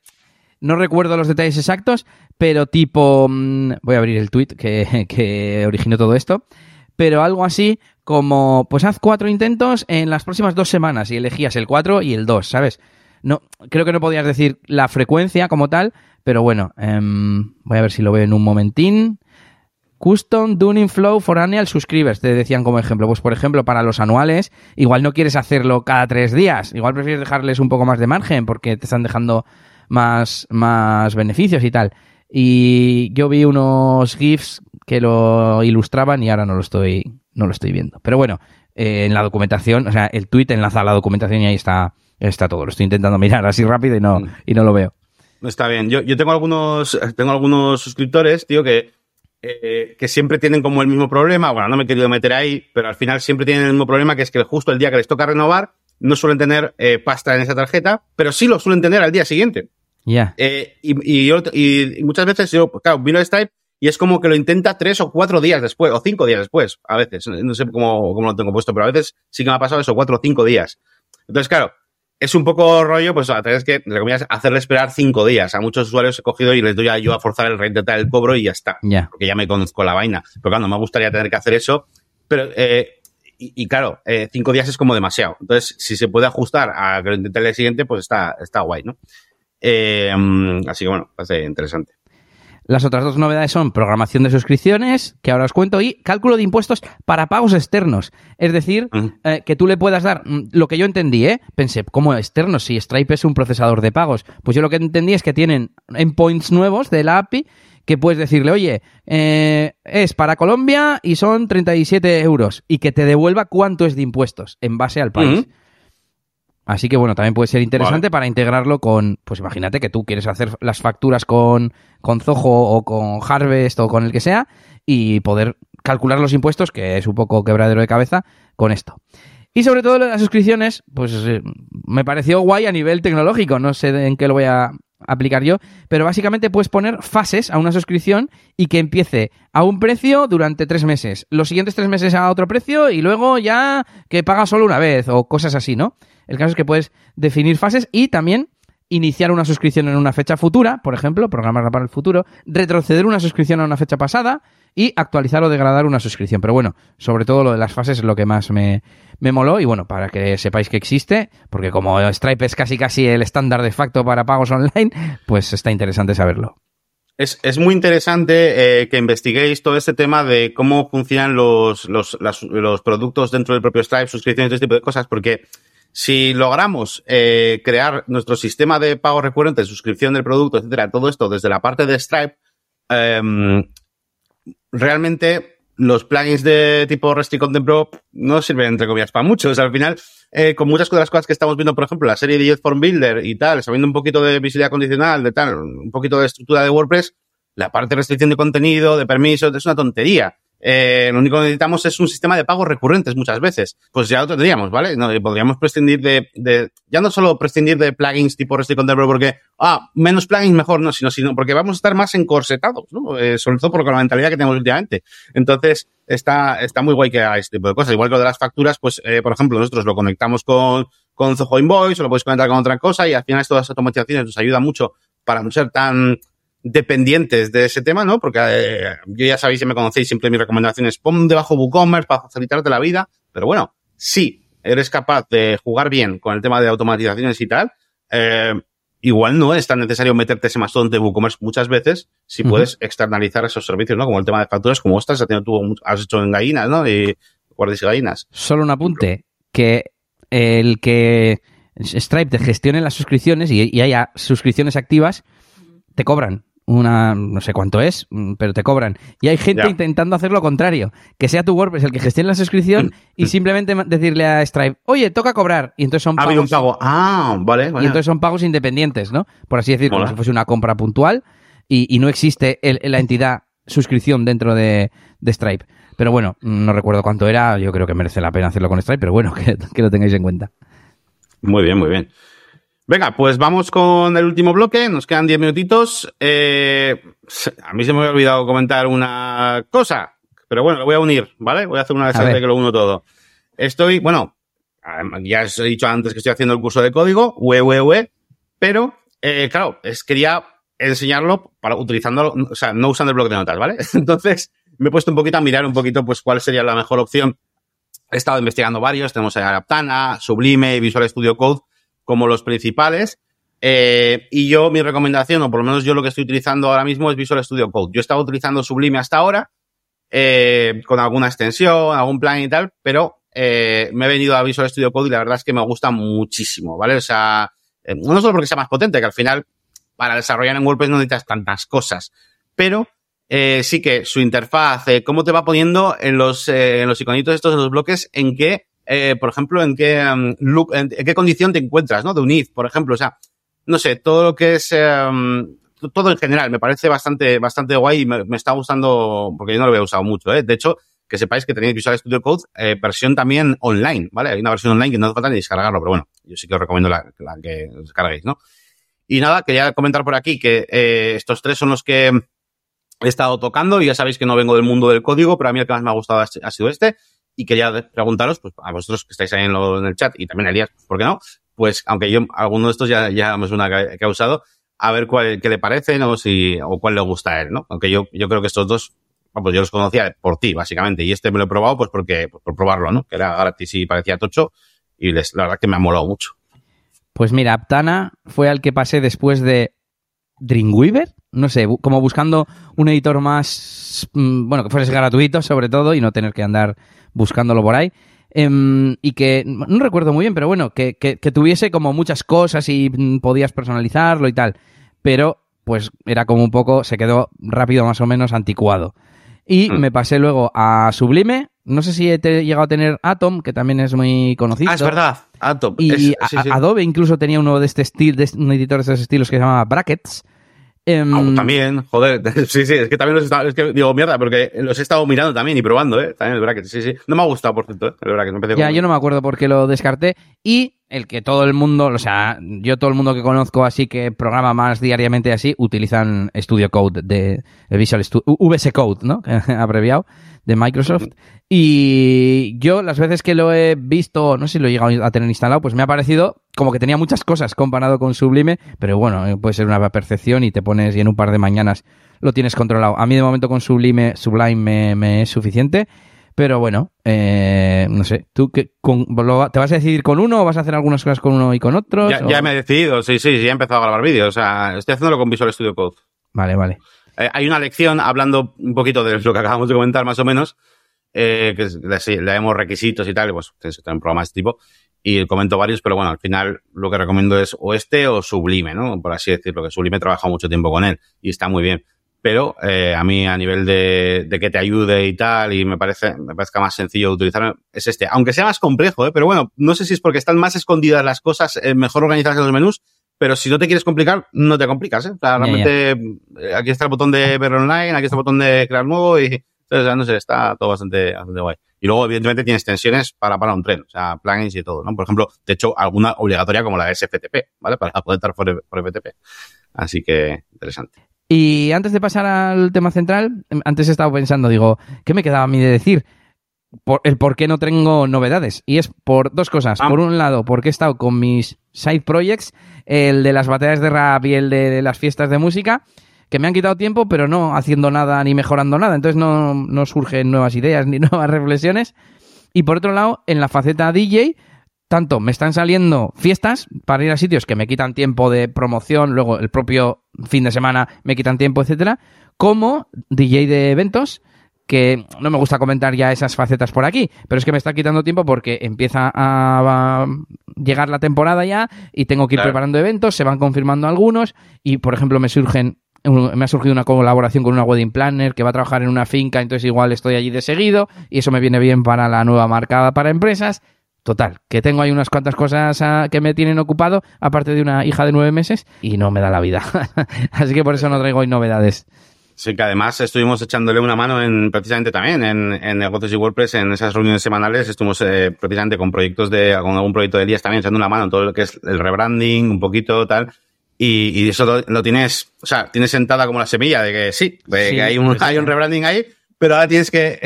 no recuerdo los detalles exactos, pero tipo... Mm, voy a abrir el tweet que, que originó todo esto. Pero algo así como, pues haz cuatro intentos en las próximas dos semanas y elegías el cuatro y el dos, ¿sabes? No, creo que no podías decir la frecuencia como tal, pero bueno, em, voy a ver si lo veo en un momentín. Custom Tuning Flow for Annual Subscribers, te decían como ejemplo. Pues por ejemplo, para los anuales, igual no quieres hacerlo cada tres días. Igual prefieres dejarles un poco más de margen porque te están dejando más, más beneficios y tal. Y yo vi unos GIFs que lo ilustraban y ahora no lo estoy, no lo estoy viendo. Pero bueno, eh, en la documentación, o sea, el tweet enlaza a la documentación y ahí está, está todo. Lo estoy intentando mirar así rápido y no, mm. y no lo veo. Está bien. Yo, yo tengo algunos, tengo algunos suscriptores, tío, que, eh, que siempre tienen como el mismo problema. Bueno, no me he querido meter ahí, pero al final siempre tienen el mismo problema, que es que justo el día que les toca renovar, no suelen tener eh, pasta en esa tarjeta, pero sí lo suelen tener al día siguiente. Ya. Eh, y, y, muchas veces yo, pues, claro, vino Stripe y es como que lo intenta tres o cuatro días después, o cinco días después, a veces. No sé cómo, cómo lo tengo puesto, pero a veces sí que me ha pasado eso, cuatro o cinco días. Entonces, claro, es un poco rollo, pues a través que, comillas, hacerle esperar cinco días. A muchos usuarios he cogido y les doy a yo a forzar el reintentar el cobro y ya está. Porque ya me conozco la vaina. Pero claro, no me gustaría tener que hacer eso. Pero, eh, y, claro, eh, cinco días es como demasiado. Entonces, si se puede ajustar a que lo intente el día siguiente, pues está, está guay, ¿no? Eh, así que bueno, parece interesante. Las otras dos novedades son programación de suscripciones, que ahora os cuento, y cálculo de impuestos para pagos externos. Es decir, eh, que tú le puedas dar mm, lo que yo entendí, ¿eh? Pensé, ¿cómo externos? Si Stripe es un procesador de pagos. Pues yo lo que entendí es que tienen endpoints nuevos de la API que puedes decirle, oye, eh, es para Colombia y son 37 euros, y que te devuelva cuánto es de impuestos en base al país. Así que bueno, también puede ser interesante para integrarlo con, pues imagínate que tú quieres hacer las facturas con, con Zoho o con Harvest o con el que sea y poder calcular los impuestos, que es un poco quebradero de cabeza, con esto. Y sobre todo las suscripciones, pues eh, me pareció guay a nivel tecnológico, no sé en qué lo voy a aplicar yo, pero básicamente puedes poner fases a una suscripción y que empiece a un precio durante tres meses, los siguientes tres meses a otro precio y luego ya que paga solo una vez o cosas así, ¿no? El caso es que puedes definir fases y también iniciar una suscripción en una fecha futura, por ejemplo, programarla para el futuro, retroceder una suscripción a una fecha pasada y actualizar o degradar una suscripción. Pero bueno, sobre todo lo de las fases es lo que más me, me moló y bueno, para que sepáis que existe, porque como Stripe es casi casi el estándar de facto para pagos online, pues está interesante saberlo. Es, es muy interesante eh, que investiguéis todo este tema de cómo funcionan los, los, los productos dentro del propio Stripe, suscripciones, este tipo de cosas, porque si logramos eh, crear nuestro sistema de pago recurrente, suscripción del producto, etcétera, todo esto desde la parte de Stripe, em, realmente los plugins de tipo Restrict Content Pro no sirven, entre comillas, para mucho. O sea, al final, eh, con muchas de las cosas que estamos viendo, por ejemplo, la serie de Form Builder y tal, sabiendo un poquito de visibilidad condicional, de tal, un poquito de estructura de WordPress, la parte de restricción de contenido, de permisos, es una tontería. Eh, lo único que necesitamos es un sistema de pagos recurrentes muchas veces. Pues ya lo tendríamos, ¿vale? No, podríamos prescindir de, de, ya no solo prescindir de plugins tipo Rest Contemporary porque, ah, menos plugins mejor, no, sino, sino porque vamos a estar más encorsetados, ¿no? Eh, sobre todo por la mentalidad que tenemos últimamente. Entonces, está, está muy guay que haga este tipo de cosas. Igual que lo de las facturas, pues, eh, por ejemplo, nosotros lo conectamos con, con Zoho Invoice o lo puedes conectar con otra cosa y al final todas las automatizaciones nos ayudan mucho para no ser tan, dependientes de ese tema, ¿no? Porque eh, yo ya sabéis, si me conocéis, siempre mi recomendación es pon debajo WooCommerce para facilitarte la vida. Pero bueno, si eres capaz de jugar bien con el tema de automatizaciones y tal, eh, igual no es tan necesario meterte ese mastodonte de WooCommerce muchas veces si puedes externalizar esos servicios, ¿no? Como el tema de facturas, como ostras, tú has hecho en gallinas, ¿no? Y guardias y gallinas. Solo un apunte, que el que Stripe te gestione las suscripciones y, y haya suscripciones activas, te cobran una, no sé cuánto es, mm, pero te cobran. Y hay gente intentando hacer lo contrario, que sea tu WordPress el que gestione la suscripción y simplemente decirle a Stripe, oye, toca cobrar. Y entonces son pagos. Ha un pago. Ah, vale, Y entonces son pagos independientes, ¿no? Por así decirlo, como si fuese una compra puntual y, no existe la entidad suscripción dentro de, Stripe. Pero bueno, no recuerdo cuánto era, yo creo que merece la pena hacerlo con Stripe, pero bueno, que lo tengáis en cuenta. Muy bien, muy bien. Venga, pues vamos con el último bloque. Nos quedan 10 minutitos. Eh, a mí se me había olvidado comentar una cosa, pero bueno, lo voy a unir, ¿vale? Voy a hacer una de que lo uno todo. Estoy, bueno, ya os he dicho antes que estoy haciendo el curso de código, ue, pero, eh, claro, es, quería enseñarlo para utilizando, o sea, no usando el bloque de notas, ¿vale? Entonces, me he puesto un poquito a mirar un poquito, pues, cuál sería la mejor opción. He estado investigando varios, tenemos a Aptana, Sublime, Visual Studio Code, como los principales. Eh, y yo, mi recomendación, o por lo menos yo lo que estoy utilizando ahora mismo es Visual Studio Code. Yo he estado utilizando Sublime hasta ahora, eh, con alguna extensión, algún plan y tal, pero eh, me he venido a Visual Studio Code y la verdad es que me gusta muchísimo, ¿vale? O sea, no solo porque sea más potente, que al final para desarrollar en WordPress no necesitas tantas cosas, pero sí que su interfaz, cómo te va poniendo en los, en los iconitos estos, en los bloques, en qué eh, por ejemplo, en qué, um, en, qué condición te encuentras, ¿no? De un if, por ejemplo. O sea, no sé, todo lo que es, um, todo en general, me parece bastante, bastante guay y me, está gustando, porque yo no lo había usado mucho, ¿eh? De hecho, que sepáis que tenéis Visual Studio Code, eh, versión también online, ¿vale? Hay una versión online que no hace falta ni descargarlo, pero bueno, yo sí que os recomiendo la, que descarguéis, ¿no? Y nada, quería comentar por aquí que eh, estos tres son los que he estado tocando y ya sabéis que no vengo del mundo del código, pero a mí el que más me ha gustado ha sido este y quería preguntaros, pues a vosotros que estáis ahí en, el chat y también a Elías, ¿por qué no? Pues aunque yo, alguno de estos ya, ya me suena que, que ha usado, a ver cuál, qué le parece, ¿no? Si, o cuál le gusta a él, ¿no? Aunque yo, yo creo que estos dos, pues yo los conocía por ti, básicamente, y este me lo he probado, pues porque, pues por probarlo, ¿no? Que era gratis y parecía tocho, y la verdad que me ha molado mucho. Pues mira, Aptana fue al que pasé después de Dreamweaver, no sé, como buscando un editor más, mm, bueno, que fuese gratuito sobre todo y no tener que andar buscándolo por ahí. Em, y que, no recuerdo muy bien, pero bueno, que, que, tuviese como muchas cosas y mm, podías personalizarlo y tal. Pero, pues era como un poco, se quedó rápido más o menos anticuado. Y hmm. me pasé luego a Sublime. No sé si he llegado a tener Atom, que también es muy conocido. Ah, es verdad, Atom. Y Adobe incluso tenía uno de este estilo, de un editor de estos estilos que se llamaba Brackets Em, también, joder, sí, sí, es que también los he estado, es que digo mierda, porque los he estado mirando también y probando, ¿eh? También el bracket, sí, sí. No me ha gustado, por cierto, ¿eh? el bracket. Me ya, yo no me acuerdo por qué lo descarté. Y el que todo el mundo, o sea, yo todo el mundo que conozco así que programa más diariamente así, utilizan Studio Code de, Visual Studio, VS Code, ¿no? Abreviado, de Microsoft. Y yo las veces que lo he visto, no sé si lo he llegado a tener instalado, pues me ha parecido como que tenía muchas cosas comparado con Sublime, pero bueno, eh, puede ser una percepción y te pones y en un par de mañanas lo tienes controlado. A mí de momento con Sublime, Sublime me, es suficiente. Pero bueno, eh, no sé, ¿tú qué, te vas a decidir con uno o vas a hacer algunas cosas con uno y con otros? Ya, me he decidido, sí, sí, ya he empezado a grabar vídeos. O sea, estoy haciéndolo con Visual Studio Code. Vale, vale. Eh, hay una lección hablando un poquito de lo que acabamos de comentar, más o menos, eh, que le, damos requisitos y tal, pues tienes que tener un programa de este tipo, y comento varios, pero bueno, al final lo que recomiendo es o este o Sublime, ¿no? Por así decirlo, que Sublime he trabajado mucho tiempo con él y está muy bien. Pero eh, a mí a nivel de, de, que te ayude y tal, y me parece, me parezca más sencillo de utilizar, es este. Aunque sea más complejo, ¿eh? pero bueno, no sé si es porque están más escondidas las cosas, eh, mejor organizadas en los menús, pero si no te quieres complicar, no te complicas, ¿eh? O sea, realmente eh, aquí está el botón de ver online, aquí está el botón de crear nuevo y Entonces, no sé, está todo bastante, bastante guay. Y luego, evidentemente, tiene extensiones para, para un tren, o sea, plugins y todo, ¿no? Por ejemplo, de hecho, alguna obligatoria como la SFTP, ¿vale? Para poder estar por, por FTP. Así que, interesante. Y antes de pasar al tema central, antes he estado pensando, digo, ¿qué me quedaba a mí de decir? Por, el por qué no tengo novedades. Y es por dos cosas. Ah. Por un lado, porque he estado con mis side projects, el de las batallas de rap y el de las fiestas de música, que me han quitado tiempo, pero no haciendo nada ni mejorando nada. Entonces no, no surgen nuevas ideas ni nuevas reflexiones. Y por otro lado, en la faceta DJ, tanto me están saliendo fiestas para ir a sitios que me quitan tiempo de promoción, luego el propio fin de semana me quitan tiempo, etcétera, como DJ de eventos que no me gusta comentar ya esas facetas por aquí, pero es que me está quitando tiempo porque empieza a, llegar la temporada ya y tengo que ir Claro. preparando eventos, se van confirmando algunos y por ejemplo me surgen me ha surgido una colaboración con una wedding planner que va a trabajar en una finca, entonces igual estoy allí de seguido y eso me viene bien para la nueva marcada para empresas. Total, que tengo ahí unas cuantas cosas ah, que me tienen ocupado, aparte de una hija de nueve meses, y no me da la vida. Así que por eso no traigo hoy novedades. Sí, que además estuvimos echándole una mano en, precisamente también en, en negocios y WordPress, en esas reuniones semanales, estuvimos eh, precisamente con proyectos de, con algún proyecto de Elías también echando una mano en todo lo que es el rebranding, un poquito tal. Y, y eso lo, lo tienes, o sea, tienes sentada como la semilla de que sí, de Sí, que hay un, pues, hay un rebranding ahí, pero ahora tienes que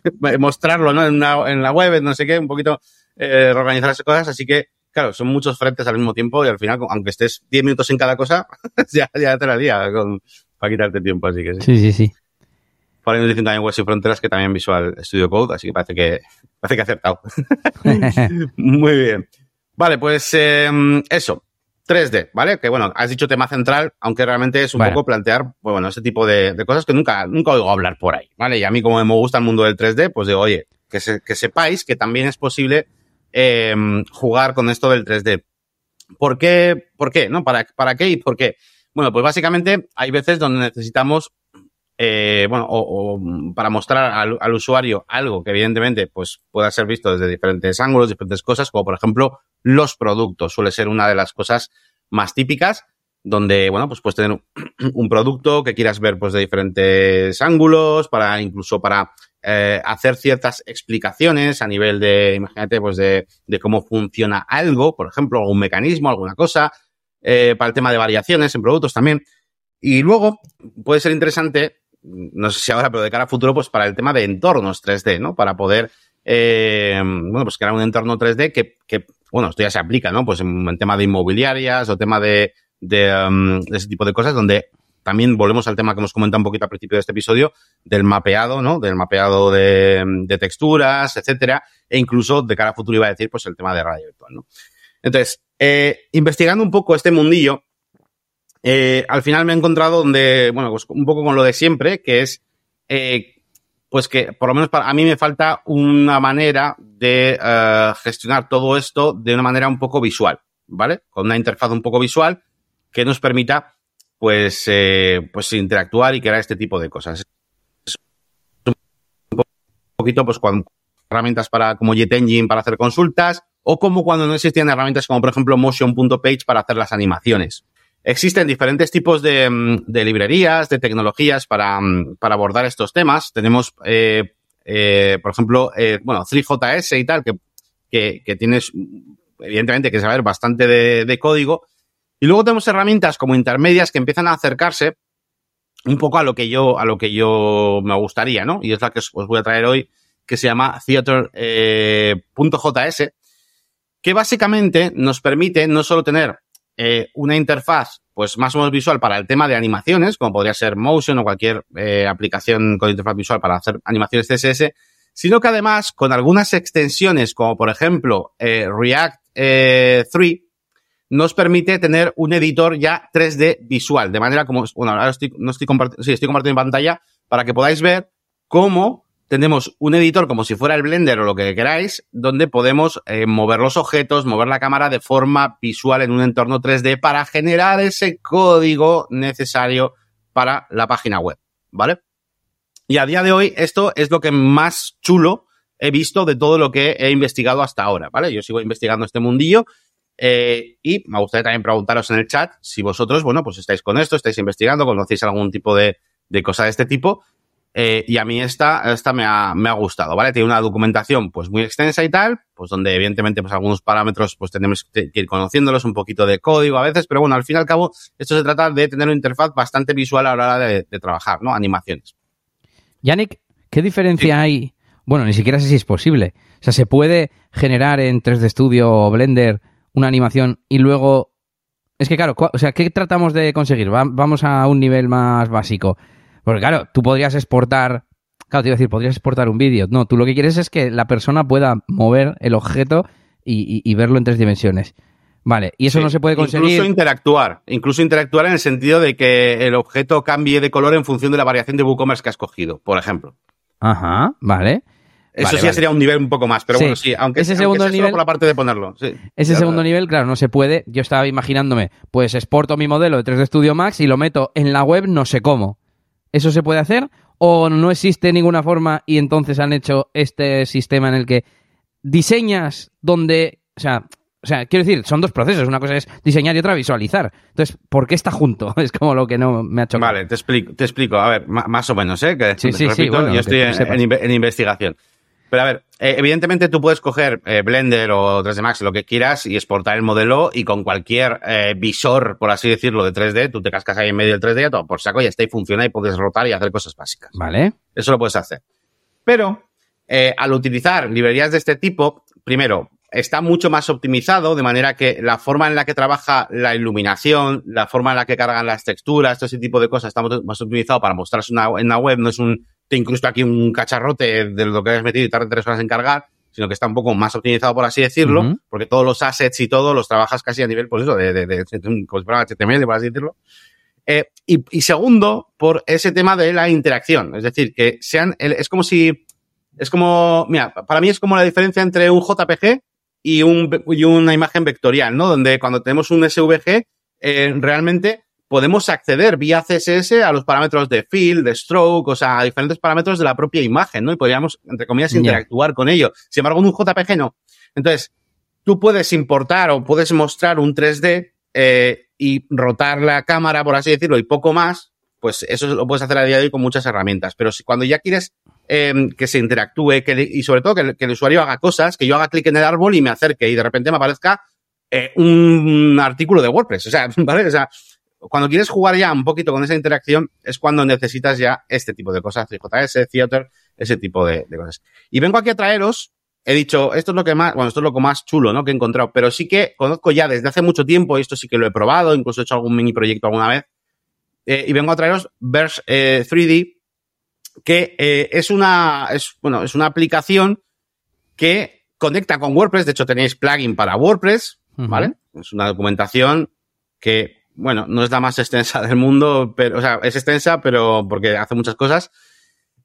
mostrarlo, ¿no? En, una- en la web, no sé qué, un poquito eh, reorganizar las cosas, así que, claro, son muchos frentes al mismo tiempo y al final, aunque estés 10 minutos en cada cosa, ya, ya te la con, para quitarte tiempo, así que sí. Sí, sí, sí. Por ahí nos dicen también Web y Fronteras que también Visual Studio Code, así que parece que, parece que ha acertado. Muy bien. Vale, pues eh, eso. 3D, ¿vale? Que bueno, has dicho tema central, aunque realmente es un Bueno. poco plantear, pues bueno, ese tipo de, de cosas que nunca, nunca oigo hablar por ahí, ¿vale? Y a mí como me gusta el mundo del 3D, pues digo, oye, que, se- que sepáis que también es posible eh, jugar con esto del 3D. ¿Por qué? ¿Por qué? ¿No? ¿Para, ¿Para qué y por qué? Bueno, pues básicamente hay veces donde necesitamos eh, bueno, o, para mostrar al, al usuario algo que evidentemente pues pueda ser visto desde diferentes ángulos, diferentes cosas, como por ejemplo los productos. Suele ser una de las cosas más típicas donde, bueno, pues puedes tener un, un producto que quieras ver pues de diferentes ángulos, para incluso para eh, hacer ciertas explicaciones a nivel de, imagínate, pues de, de cómo funciona algo, por ejemplo, algún mecanismo, alguna cosa, eh, para el tema de variaciones en productos también. Y luego puede ser interesante, no sé si ahora, pero de cara a futuro, pues para el tema de entornos 3D, ¿no? Para poder, eh, bueno, pues crear un entorno 3D que, bueno, esto ya se aplica, ¿no? Pues en, tema de inmobiliarias o tema de, de, de ese tipo de cosas, donde también volvemos al tema que hemos comentado un poquito al principio de este episodio, del mapeado, ¿no? Del mapeado de, texturas, etcétera, e incluso de cara a futuro iba a decir, pues el tema de radio virtual, ¿no? Entonces, eh, investigando un poco este mundillo, eh, al final me he encontrado donde, bueno, pues un poco con lo de siempre, que es, eh, pues que por lo menos para a mí me falta una manera de gestionar todo esto de una manera un poco visual, ¿vale? Con una interfaz un poco visual que nos permita, pues, eh, pues interactuar y crear este tipo de cosas. Un poquito, pues, cuando herramientas para, como JetEngine para hacer consultas, o como cuando no existían herramientas como, por ejemplo, Motion.page para hacer las animaciones. Existen diferentes tipos de, mm, de librerías, de tecnologías para, mm, para abordar estos temas. Tenemos, eh, eh, por ejemplo, bueno, 3JS y tal, que, que, tienes, evidentemente, que saber bastante de código. Y luego tenemos herramientas como intermedias que empiezan a acercarse un poco a lo que yo, a lo que yo me gustaría, ¿no? Y es la que os voy a traer hoy, que se llama Theater.js, que básicamente nos permite no solo tener eh, una interfaz pues más o menos visual para el tema de animaciones, como podría ser Motion o cualquier eh, aplicación con interfaz visual para hacer animaciones CSS, sino que además con algunas extensiones, como por ejemplo eh, React eh, 3, nos permite tener un editor ya 3D visual, de manera como, bueno, ahora estoy, no estoy compartiendo, sí, estoy compartiendo en pantalla para que podáis ver cómo tenemos un editor como si fuera el Blender o lo que queráis, donde podemos eh, mover los objetos, mover la cámara de forma visual en un entorno 3D para generar ese código necesario para la página web, ¿vale? Y a día de hoy esto es lo que más chulo he visto de todo lo que he investigado hasta ahora, ¿vale? Yo sigo investigando este mundillo eh, y me gustaría también preguntaros en el chat si vosotros, bueno, pues estáis con esto, estáis investigando, conocéis algún tipo de, de cosa de este tipo Eh, y a mí esta, esta me ha, me ha gustado, ¿vale? Tiene una documentación pues muy extensa y tal, pues donde evidentemente pues algunos parámetros pues tenemos que ir conociéndolos, un poquito de código a veces, pero bueno, al fin y al cabo esto se trata de tener una interfaz bastante visual a la hora de, trabajar, ¿no? Animaciones. Yannick, ¿qué diferencia hay? Bueno, ni siquiera sé si es posible. O sea, ¿se puede generar en 3D Studio o Blender una animación y luego... Es que claro, o sea, ¿qué tratamos de conseguir? vamos a un nivel más básico porque claro, tú podrías exportar, claro, te iba a decir, podrías exportar un vídeo. No, tú lo que quieres es que la persona pueda mover el objeto y, verlo en tres dimensiones. Vale, y eso no se puede conseguir. Incluso interactuar, incluso interactuar en el sentido de que el objeto cambie de color en función de la variación de WooCommerce que has cogido, por ejemplo. Ajá, vale. Eso sí sería un nivel un poco más, pero bueno, sí, aunque, ese segundo nivel, por la parte de ponerlo. ese segundo nivel, claro, no se puede. Yo estaba imaginándome, pues exporto mi modelo de 3D Studio Max y lo meto en la web, no sé cómo. ¿Eso se puede hacer? ¿O no existe ninguna forma y entonces han hecho este sistema en el que diseñas donde, o sea, o sea, quiero decir, son dos procesos. Una cosa es diseñar y otra visualizar. Entonces, ¿por qué está junto? Es como lo que no me ha hecho. Vale, te explico, te explico. A ver, más o menos, ¿eh? Que, sí, sí, sí. yo estoy en, investigación. Pero a ver, eh, evidentemente tú puedes coger eh, Blender o 3D Max, lo que quieras, y exportar el modelo y con cualquier eh, visor, por así decirlo, de 3D, tú te cascas ahí en medio del 3D, todo por saco y está y funciona y puedes rotar y hacer cosas básicas. Vale. Eso lo puedes hacer. Pero al utilizar librerías de este tipo, primero, está mucho más optimizado, de manera que la forma en la que trabaja la iluminación, la forma en la que cargan las texturas, todo ese tipo de cosas está más optimizado para mostrarse una, en la web, no es un te incluso aquí un cacharrote de lo que has metido y tarda tres horas en cargar, sino que está un poco más optimizado, por así decirlo, porque todos los assets y todo los trabajas casi a nivel, pues eso, de, de, de, como si fuera HTML, por así decirlo. Eh, y, segundo, por ese tema de la interacción. Es decir, que sean, es como si, es como, mira, para mí es como la diferencia entre un JPG y, un, y una imagen vectorial, ¿no? Donde cuando tenemos un SVG, eh, realmente podemos acceder vía CSS a los parámetros de fill, de stroke, o sea, a diferentes parámetros de la propia imagen, ¿no? Y podríamos, entre comillas, interactuar con ello. Sin embargo, en un JPG no. Entonces, tú puedes importar o puedes mostrar un 3D eh, y rotar la cámara, por así decirlo, y poco más, pues eso lo puedes hacer a día de hoy con muchas herramientas. Pero si cuando ya quieres em, que se interactúe que, y sobre todo que, el usuario haga cosas, que yo haga clic en el árbol y me acerque y de repente me aparezca eh, un artículo de WordPress. O sea, ¿vale? O sea, cuando quieres jugar ya un poquito con esa interacción, es cuando necesitas ya este tipo de cosas, JS, Theater, ese tipo de, cosas. Y vengo aquí a traeros, he dicho, esto es lo que más, bueno, esto es lo más chulo, ¿no? Que he encontrado, pero sí que conozco ya desde hace mucho tiempo, y esto sí que lo he probado, incluso he hecho algún mini proyecto alguna vez, eh, y vengo a traeros Verse 3D, eh, que eh, es una, es, bueno, es una aplicación que conecta con WordPress, de hecho tenéis plugin para WordPress, ¿vale? Es una documentación que bueno, no es la más extensa del mundo, pero, o sea, es extensa, pero porque hace muchas cosas.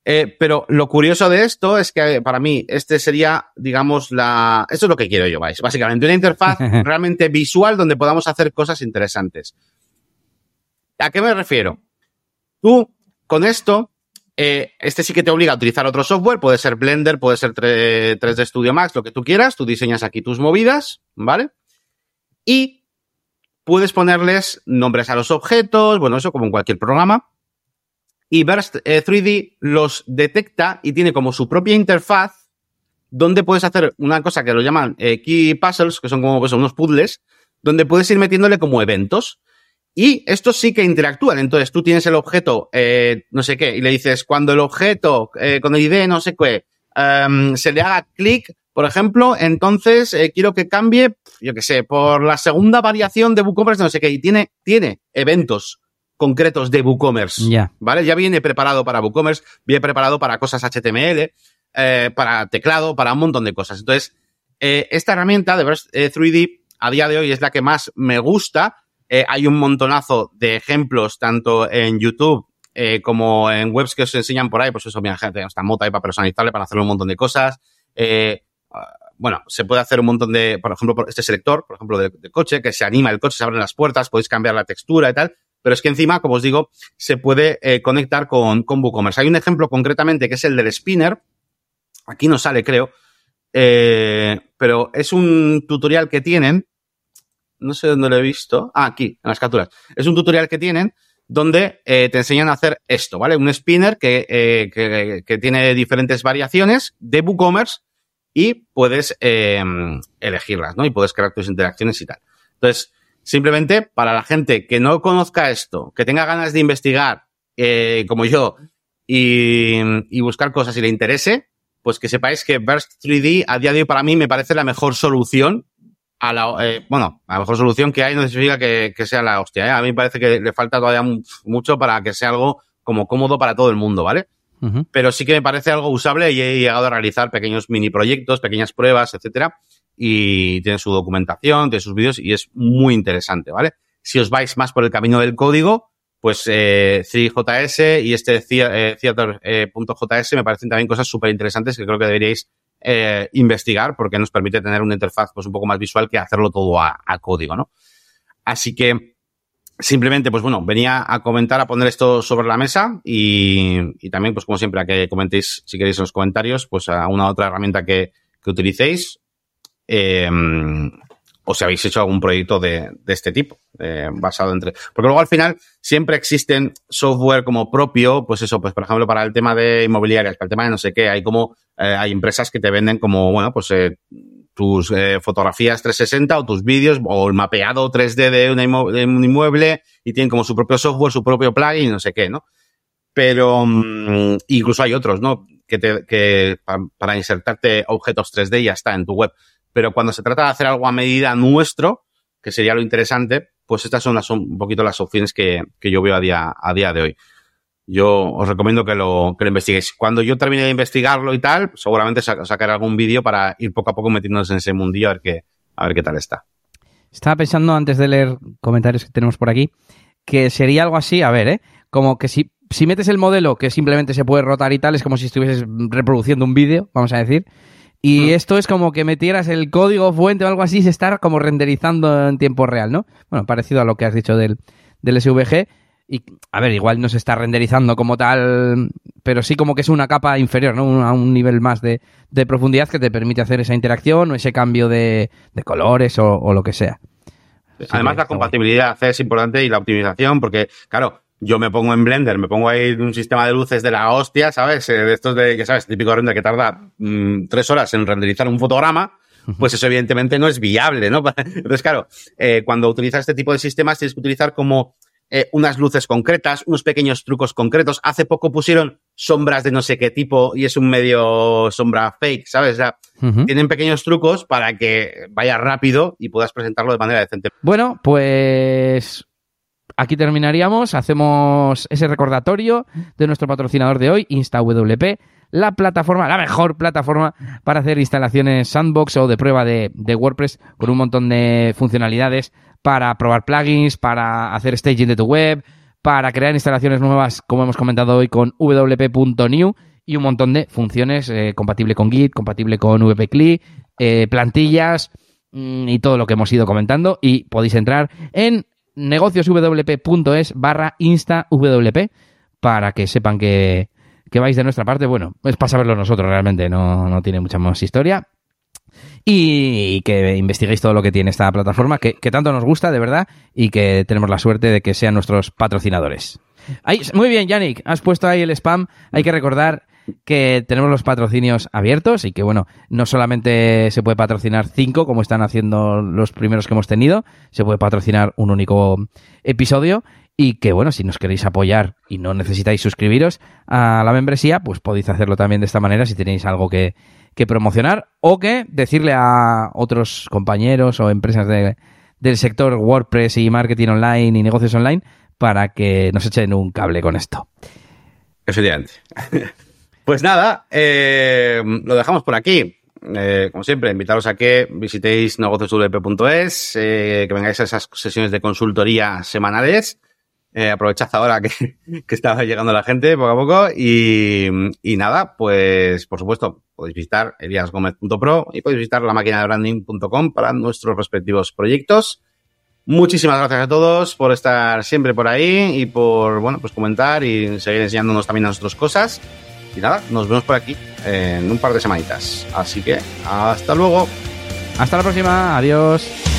Eh, pero lo curioso de esto es que para mí este sería, digamos, la... Esto es lo que quiero yo, vais. Básicamente una interfaz realmente visual donde podamos hacer cosas interesantes. ¿A qué me refiero? Tú, con esto, eh, este sí que te obliga a utilizar otro software, puede ser Blender, puede ser 3D Studio Max, lo que tú quieras, tú diseñas aquí tus movidas, ¿vale? Y Puedes ponerles nombres a los objetos, bueno, eso como en cualquier programa. Y Burst 3D eh, los detecta y tiene como su propia interfaz donde puedes hacer una cosa que lo llaman eh, key puzzles, que son como pues, unos puzzles, donde puedes ir metiéndole como eventos. Y estos sí que interactúan. Entonces tú tienes el objeto, eh, no sé qué, y le dices, cuando el objeto con el ID no sé qué, em, se le haga clic, por ejemplo, entonces eh, quiero que cambie, yo qué sé, por la segunda variación de WooCommerce, no sé qué, y tiene, tiene eventos concretos de WooCommerce. Ya. ¿Vale? Ya viene preparado para WooCommerce, viene preparado para cosas HTML, eh, para teclado, para un montón de cosas. Entonces, eh, esta herramienta de Burst 3D a día de hoy es la que más me gusta. hay un montonazo de ejemplos tanto en YouTube como en webs que os enseñan por ahí, pues eso, mira, gente, está mota ahí para personalizarle, para hacer un montón de cosas. Eh, bueno, se puede hacer un montón de, por ejemplo, este selector, por ejemplo, de, coche, que se anima el coche, se abren las puertas, podéis cambiar la textura y tal. Pero es que encima, como os digo, se puede eh, conectar con, WooCommerce. Hay un ejemplo concretamente que es el del spinner. Aquí no sale, creo. Eh, pero es un tutorial que tienen. No sé dónde lo he visto. Ah, aquí, en las capturas. Es un tutorial que tienen donde eh, te enseñan a hacer esto, ¿vale? Un spinner que, que, que, tiene diferentes variaciones de WooCommerce y puedes eh, elegirlas, ¿no? Y puedes crear tus interacciones y tal. Entonces, simplemente para la gente que no conozca esto, que tenga ganas de investigar, eh, como yo, y, buscar cosas y le interese, pues que sepáis que Burst 3D a día de hoy para mí me parece la mejor solución a la, eh, bueno, la mejor solución que hay no significa que, que sea la hostia, ¿eh? A mí me parece que le falta todavía mucho para que sea algo como cómodo para todo el mundo, ¿vale? Pero sí que me parece algo usable y he llegado a realizar pequeños mini proyectos, pequeñas pruebas, etcétera. Y tiene su documentación, tiene sus vídeos y es muy interesante, ¿vale? Si os vais más por el camino del código, pues eh, 3JS y este eh, Theater.js eh, me parecen también cosas súper interesantes que creo que deberíais eh, investigar porque nos permite tener una interfaz pues un poco más visual que hacerlo todo a, a código, ¿no? Así que simplemente, pues bueno, venía a comentar, a poner esto sobre la mesa y, también, pues como siempre, a que comentéis, si queréis en los comentarios, pues a una otra herramienta que, que utilicéis eh, o si habéis hecho algún proyecto de, de este tipo, eh, basado entre... Porque luego al final siempre existen software como propio, pues eso, pues por ejemplo para el tema de inmobiliarias, para el tema de no sé qué, hay como, eh, hay empresas que te venden como, bueno, pues eh, tus eh, fotografías 360 o tus vídeos o el mapeado 3D de, un inmueble y tienen como su propio software, su propio plugin, no sé qué, ¿no? Pero um, incluso hay otros, ¿no? Que, te, que pa, para insertarte objetos 3D ya está en tu web. Pero cuando se trata de hacer algo a medida nuestro, que sería lo interesante, pues estas son, las, un poquito las opciones que, que yo veo a día, a día de hoy yo os recomiendo que lo, que lo investiguéis. Cuando yo termine de investigarlo y tal, seguramente sacaré algún vídeo para ir poco a poco metiéndonos en ese mundillo a ver qué, a ver qué tal está. Estaba pensando antes de leer comentarios que tenemos por aquí, que sería algo así, a ver, ¿eh? Como que si, si metes el modelo que simplemente se puede rotar y tal, es como si estuvieses reproduciendo un vídeo, vamos a decir. Y mm. esto es como que metieras el código fuente o algo así, se está como renderizando en tiempo real, ¿no? Bueno, parecido a lo que has dicho del, del SVG. Y, a ver, igual no se está renderizando como tal, pero sí como que es una capa inferior, ¿no? A un nivel más de, de profundidad que te permite hacer esa interacción o ese cambio de, de colores o, o, lo que sea. Además, la compatibilidad es importante y la optimización, porque, claro, yo me pongo en Blender, me pongo ahí un sistema de luces de la hostia, ¿sabes? De estos de, que sabes, típico render que tarda mmm, tres horas en renderizar un fotograma, pues eso evidentemente no es viable, ¿no? Entonces, claro, eh, cuando utilizas este tipo de sistemas tienes que utilizar como eh, unas luces concretas, unos pequeños trucos concretos. Hace poco pusieron sombras de no sé qué tipo y es un medio sombra fake, ¿sabes? O sea, uh -huh. tienen pequeños trucos para que vaya rápido y puedas presentarlo de manera decente. Bueno, pues aquí terminaríamos. Hacemos ese recordatorio de nuestro patrocinador de hoy, InstaWP, la plataforma, la mejor plataforma para hacer instalaciones sandbox o de prueba de, de WordPress con un montón de funcionalidades para probar plugins, para hacer staging de tu web, para crear instalaciones nuevas, como hemos comentado hoy, con wp.new y un montón de funciones eh, compatible con Git, compatible con WP-CLI, eh, plantillas mmm, y todo lo que hemos ido comentando. Y podéis entrar en negocioswp.es barra instawp para que sepan que, que vais de nuestra parte. Bueno, es para saberlo nosotros realmente, no, no tiene mucha más historia y que investiguéis todo lo que tiene esta plataforma, que, que, tanto nos gusta, de verdad, y que tenemos la suerte de que sean nuestros patrocinadores. Ahí, muy bien, Yannick, has puesto ahí el spam. Hay que recordar que tenemos los patrocinios abiertos y que, bueno, no solamente se puede patrocinar cinco, como están haciendo los primeros que hemos tenido, se puede patrocinar un único episodio y que, bueno, si nos queréis apoyar y no necesitáis suscribiros a la membresía, pues podéis hacerlo también de esta manera si tenéis algo que, que promocionar o que decirle a otros compañeros o empresas de, del sector WordPress y marketing online y negocios online para que nos echen un cable con esto. Efectivamente. Pues nada, eh, lo dejamos por aquí. Eh, como siempre, invitaros a que visitéis negocioswp.es, eh, que vengáis a esas sesiones de consultoría semanales. Aprovechad ahora que, está llegando la gente poco a poco y nada, pues por supuesto podéis visitar eliasgomez.pro y podéis visitar la máquina de branding.com para nuestros respectivos proyectos. Muchísimas gracias a todos por estar siempre por ahí y por, bueno, pues comentar y seguir enseñándonos también a nosotros cosas. Y nada, nos vemos por aquí en un par de semanitas. Así que hasta luego. Hasta la próxima. Adiós.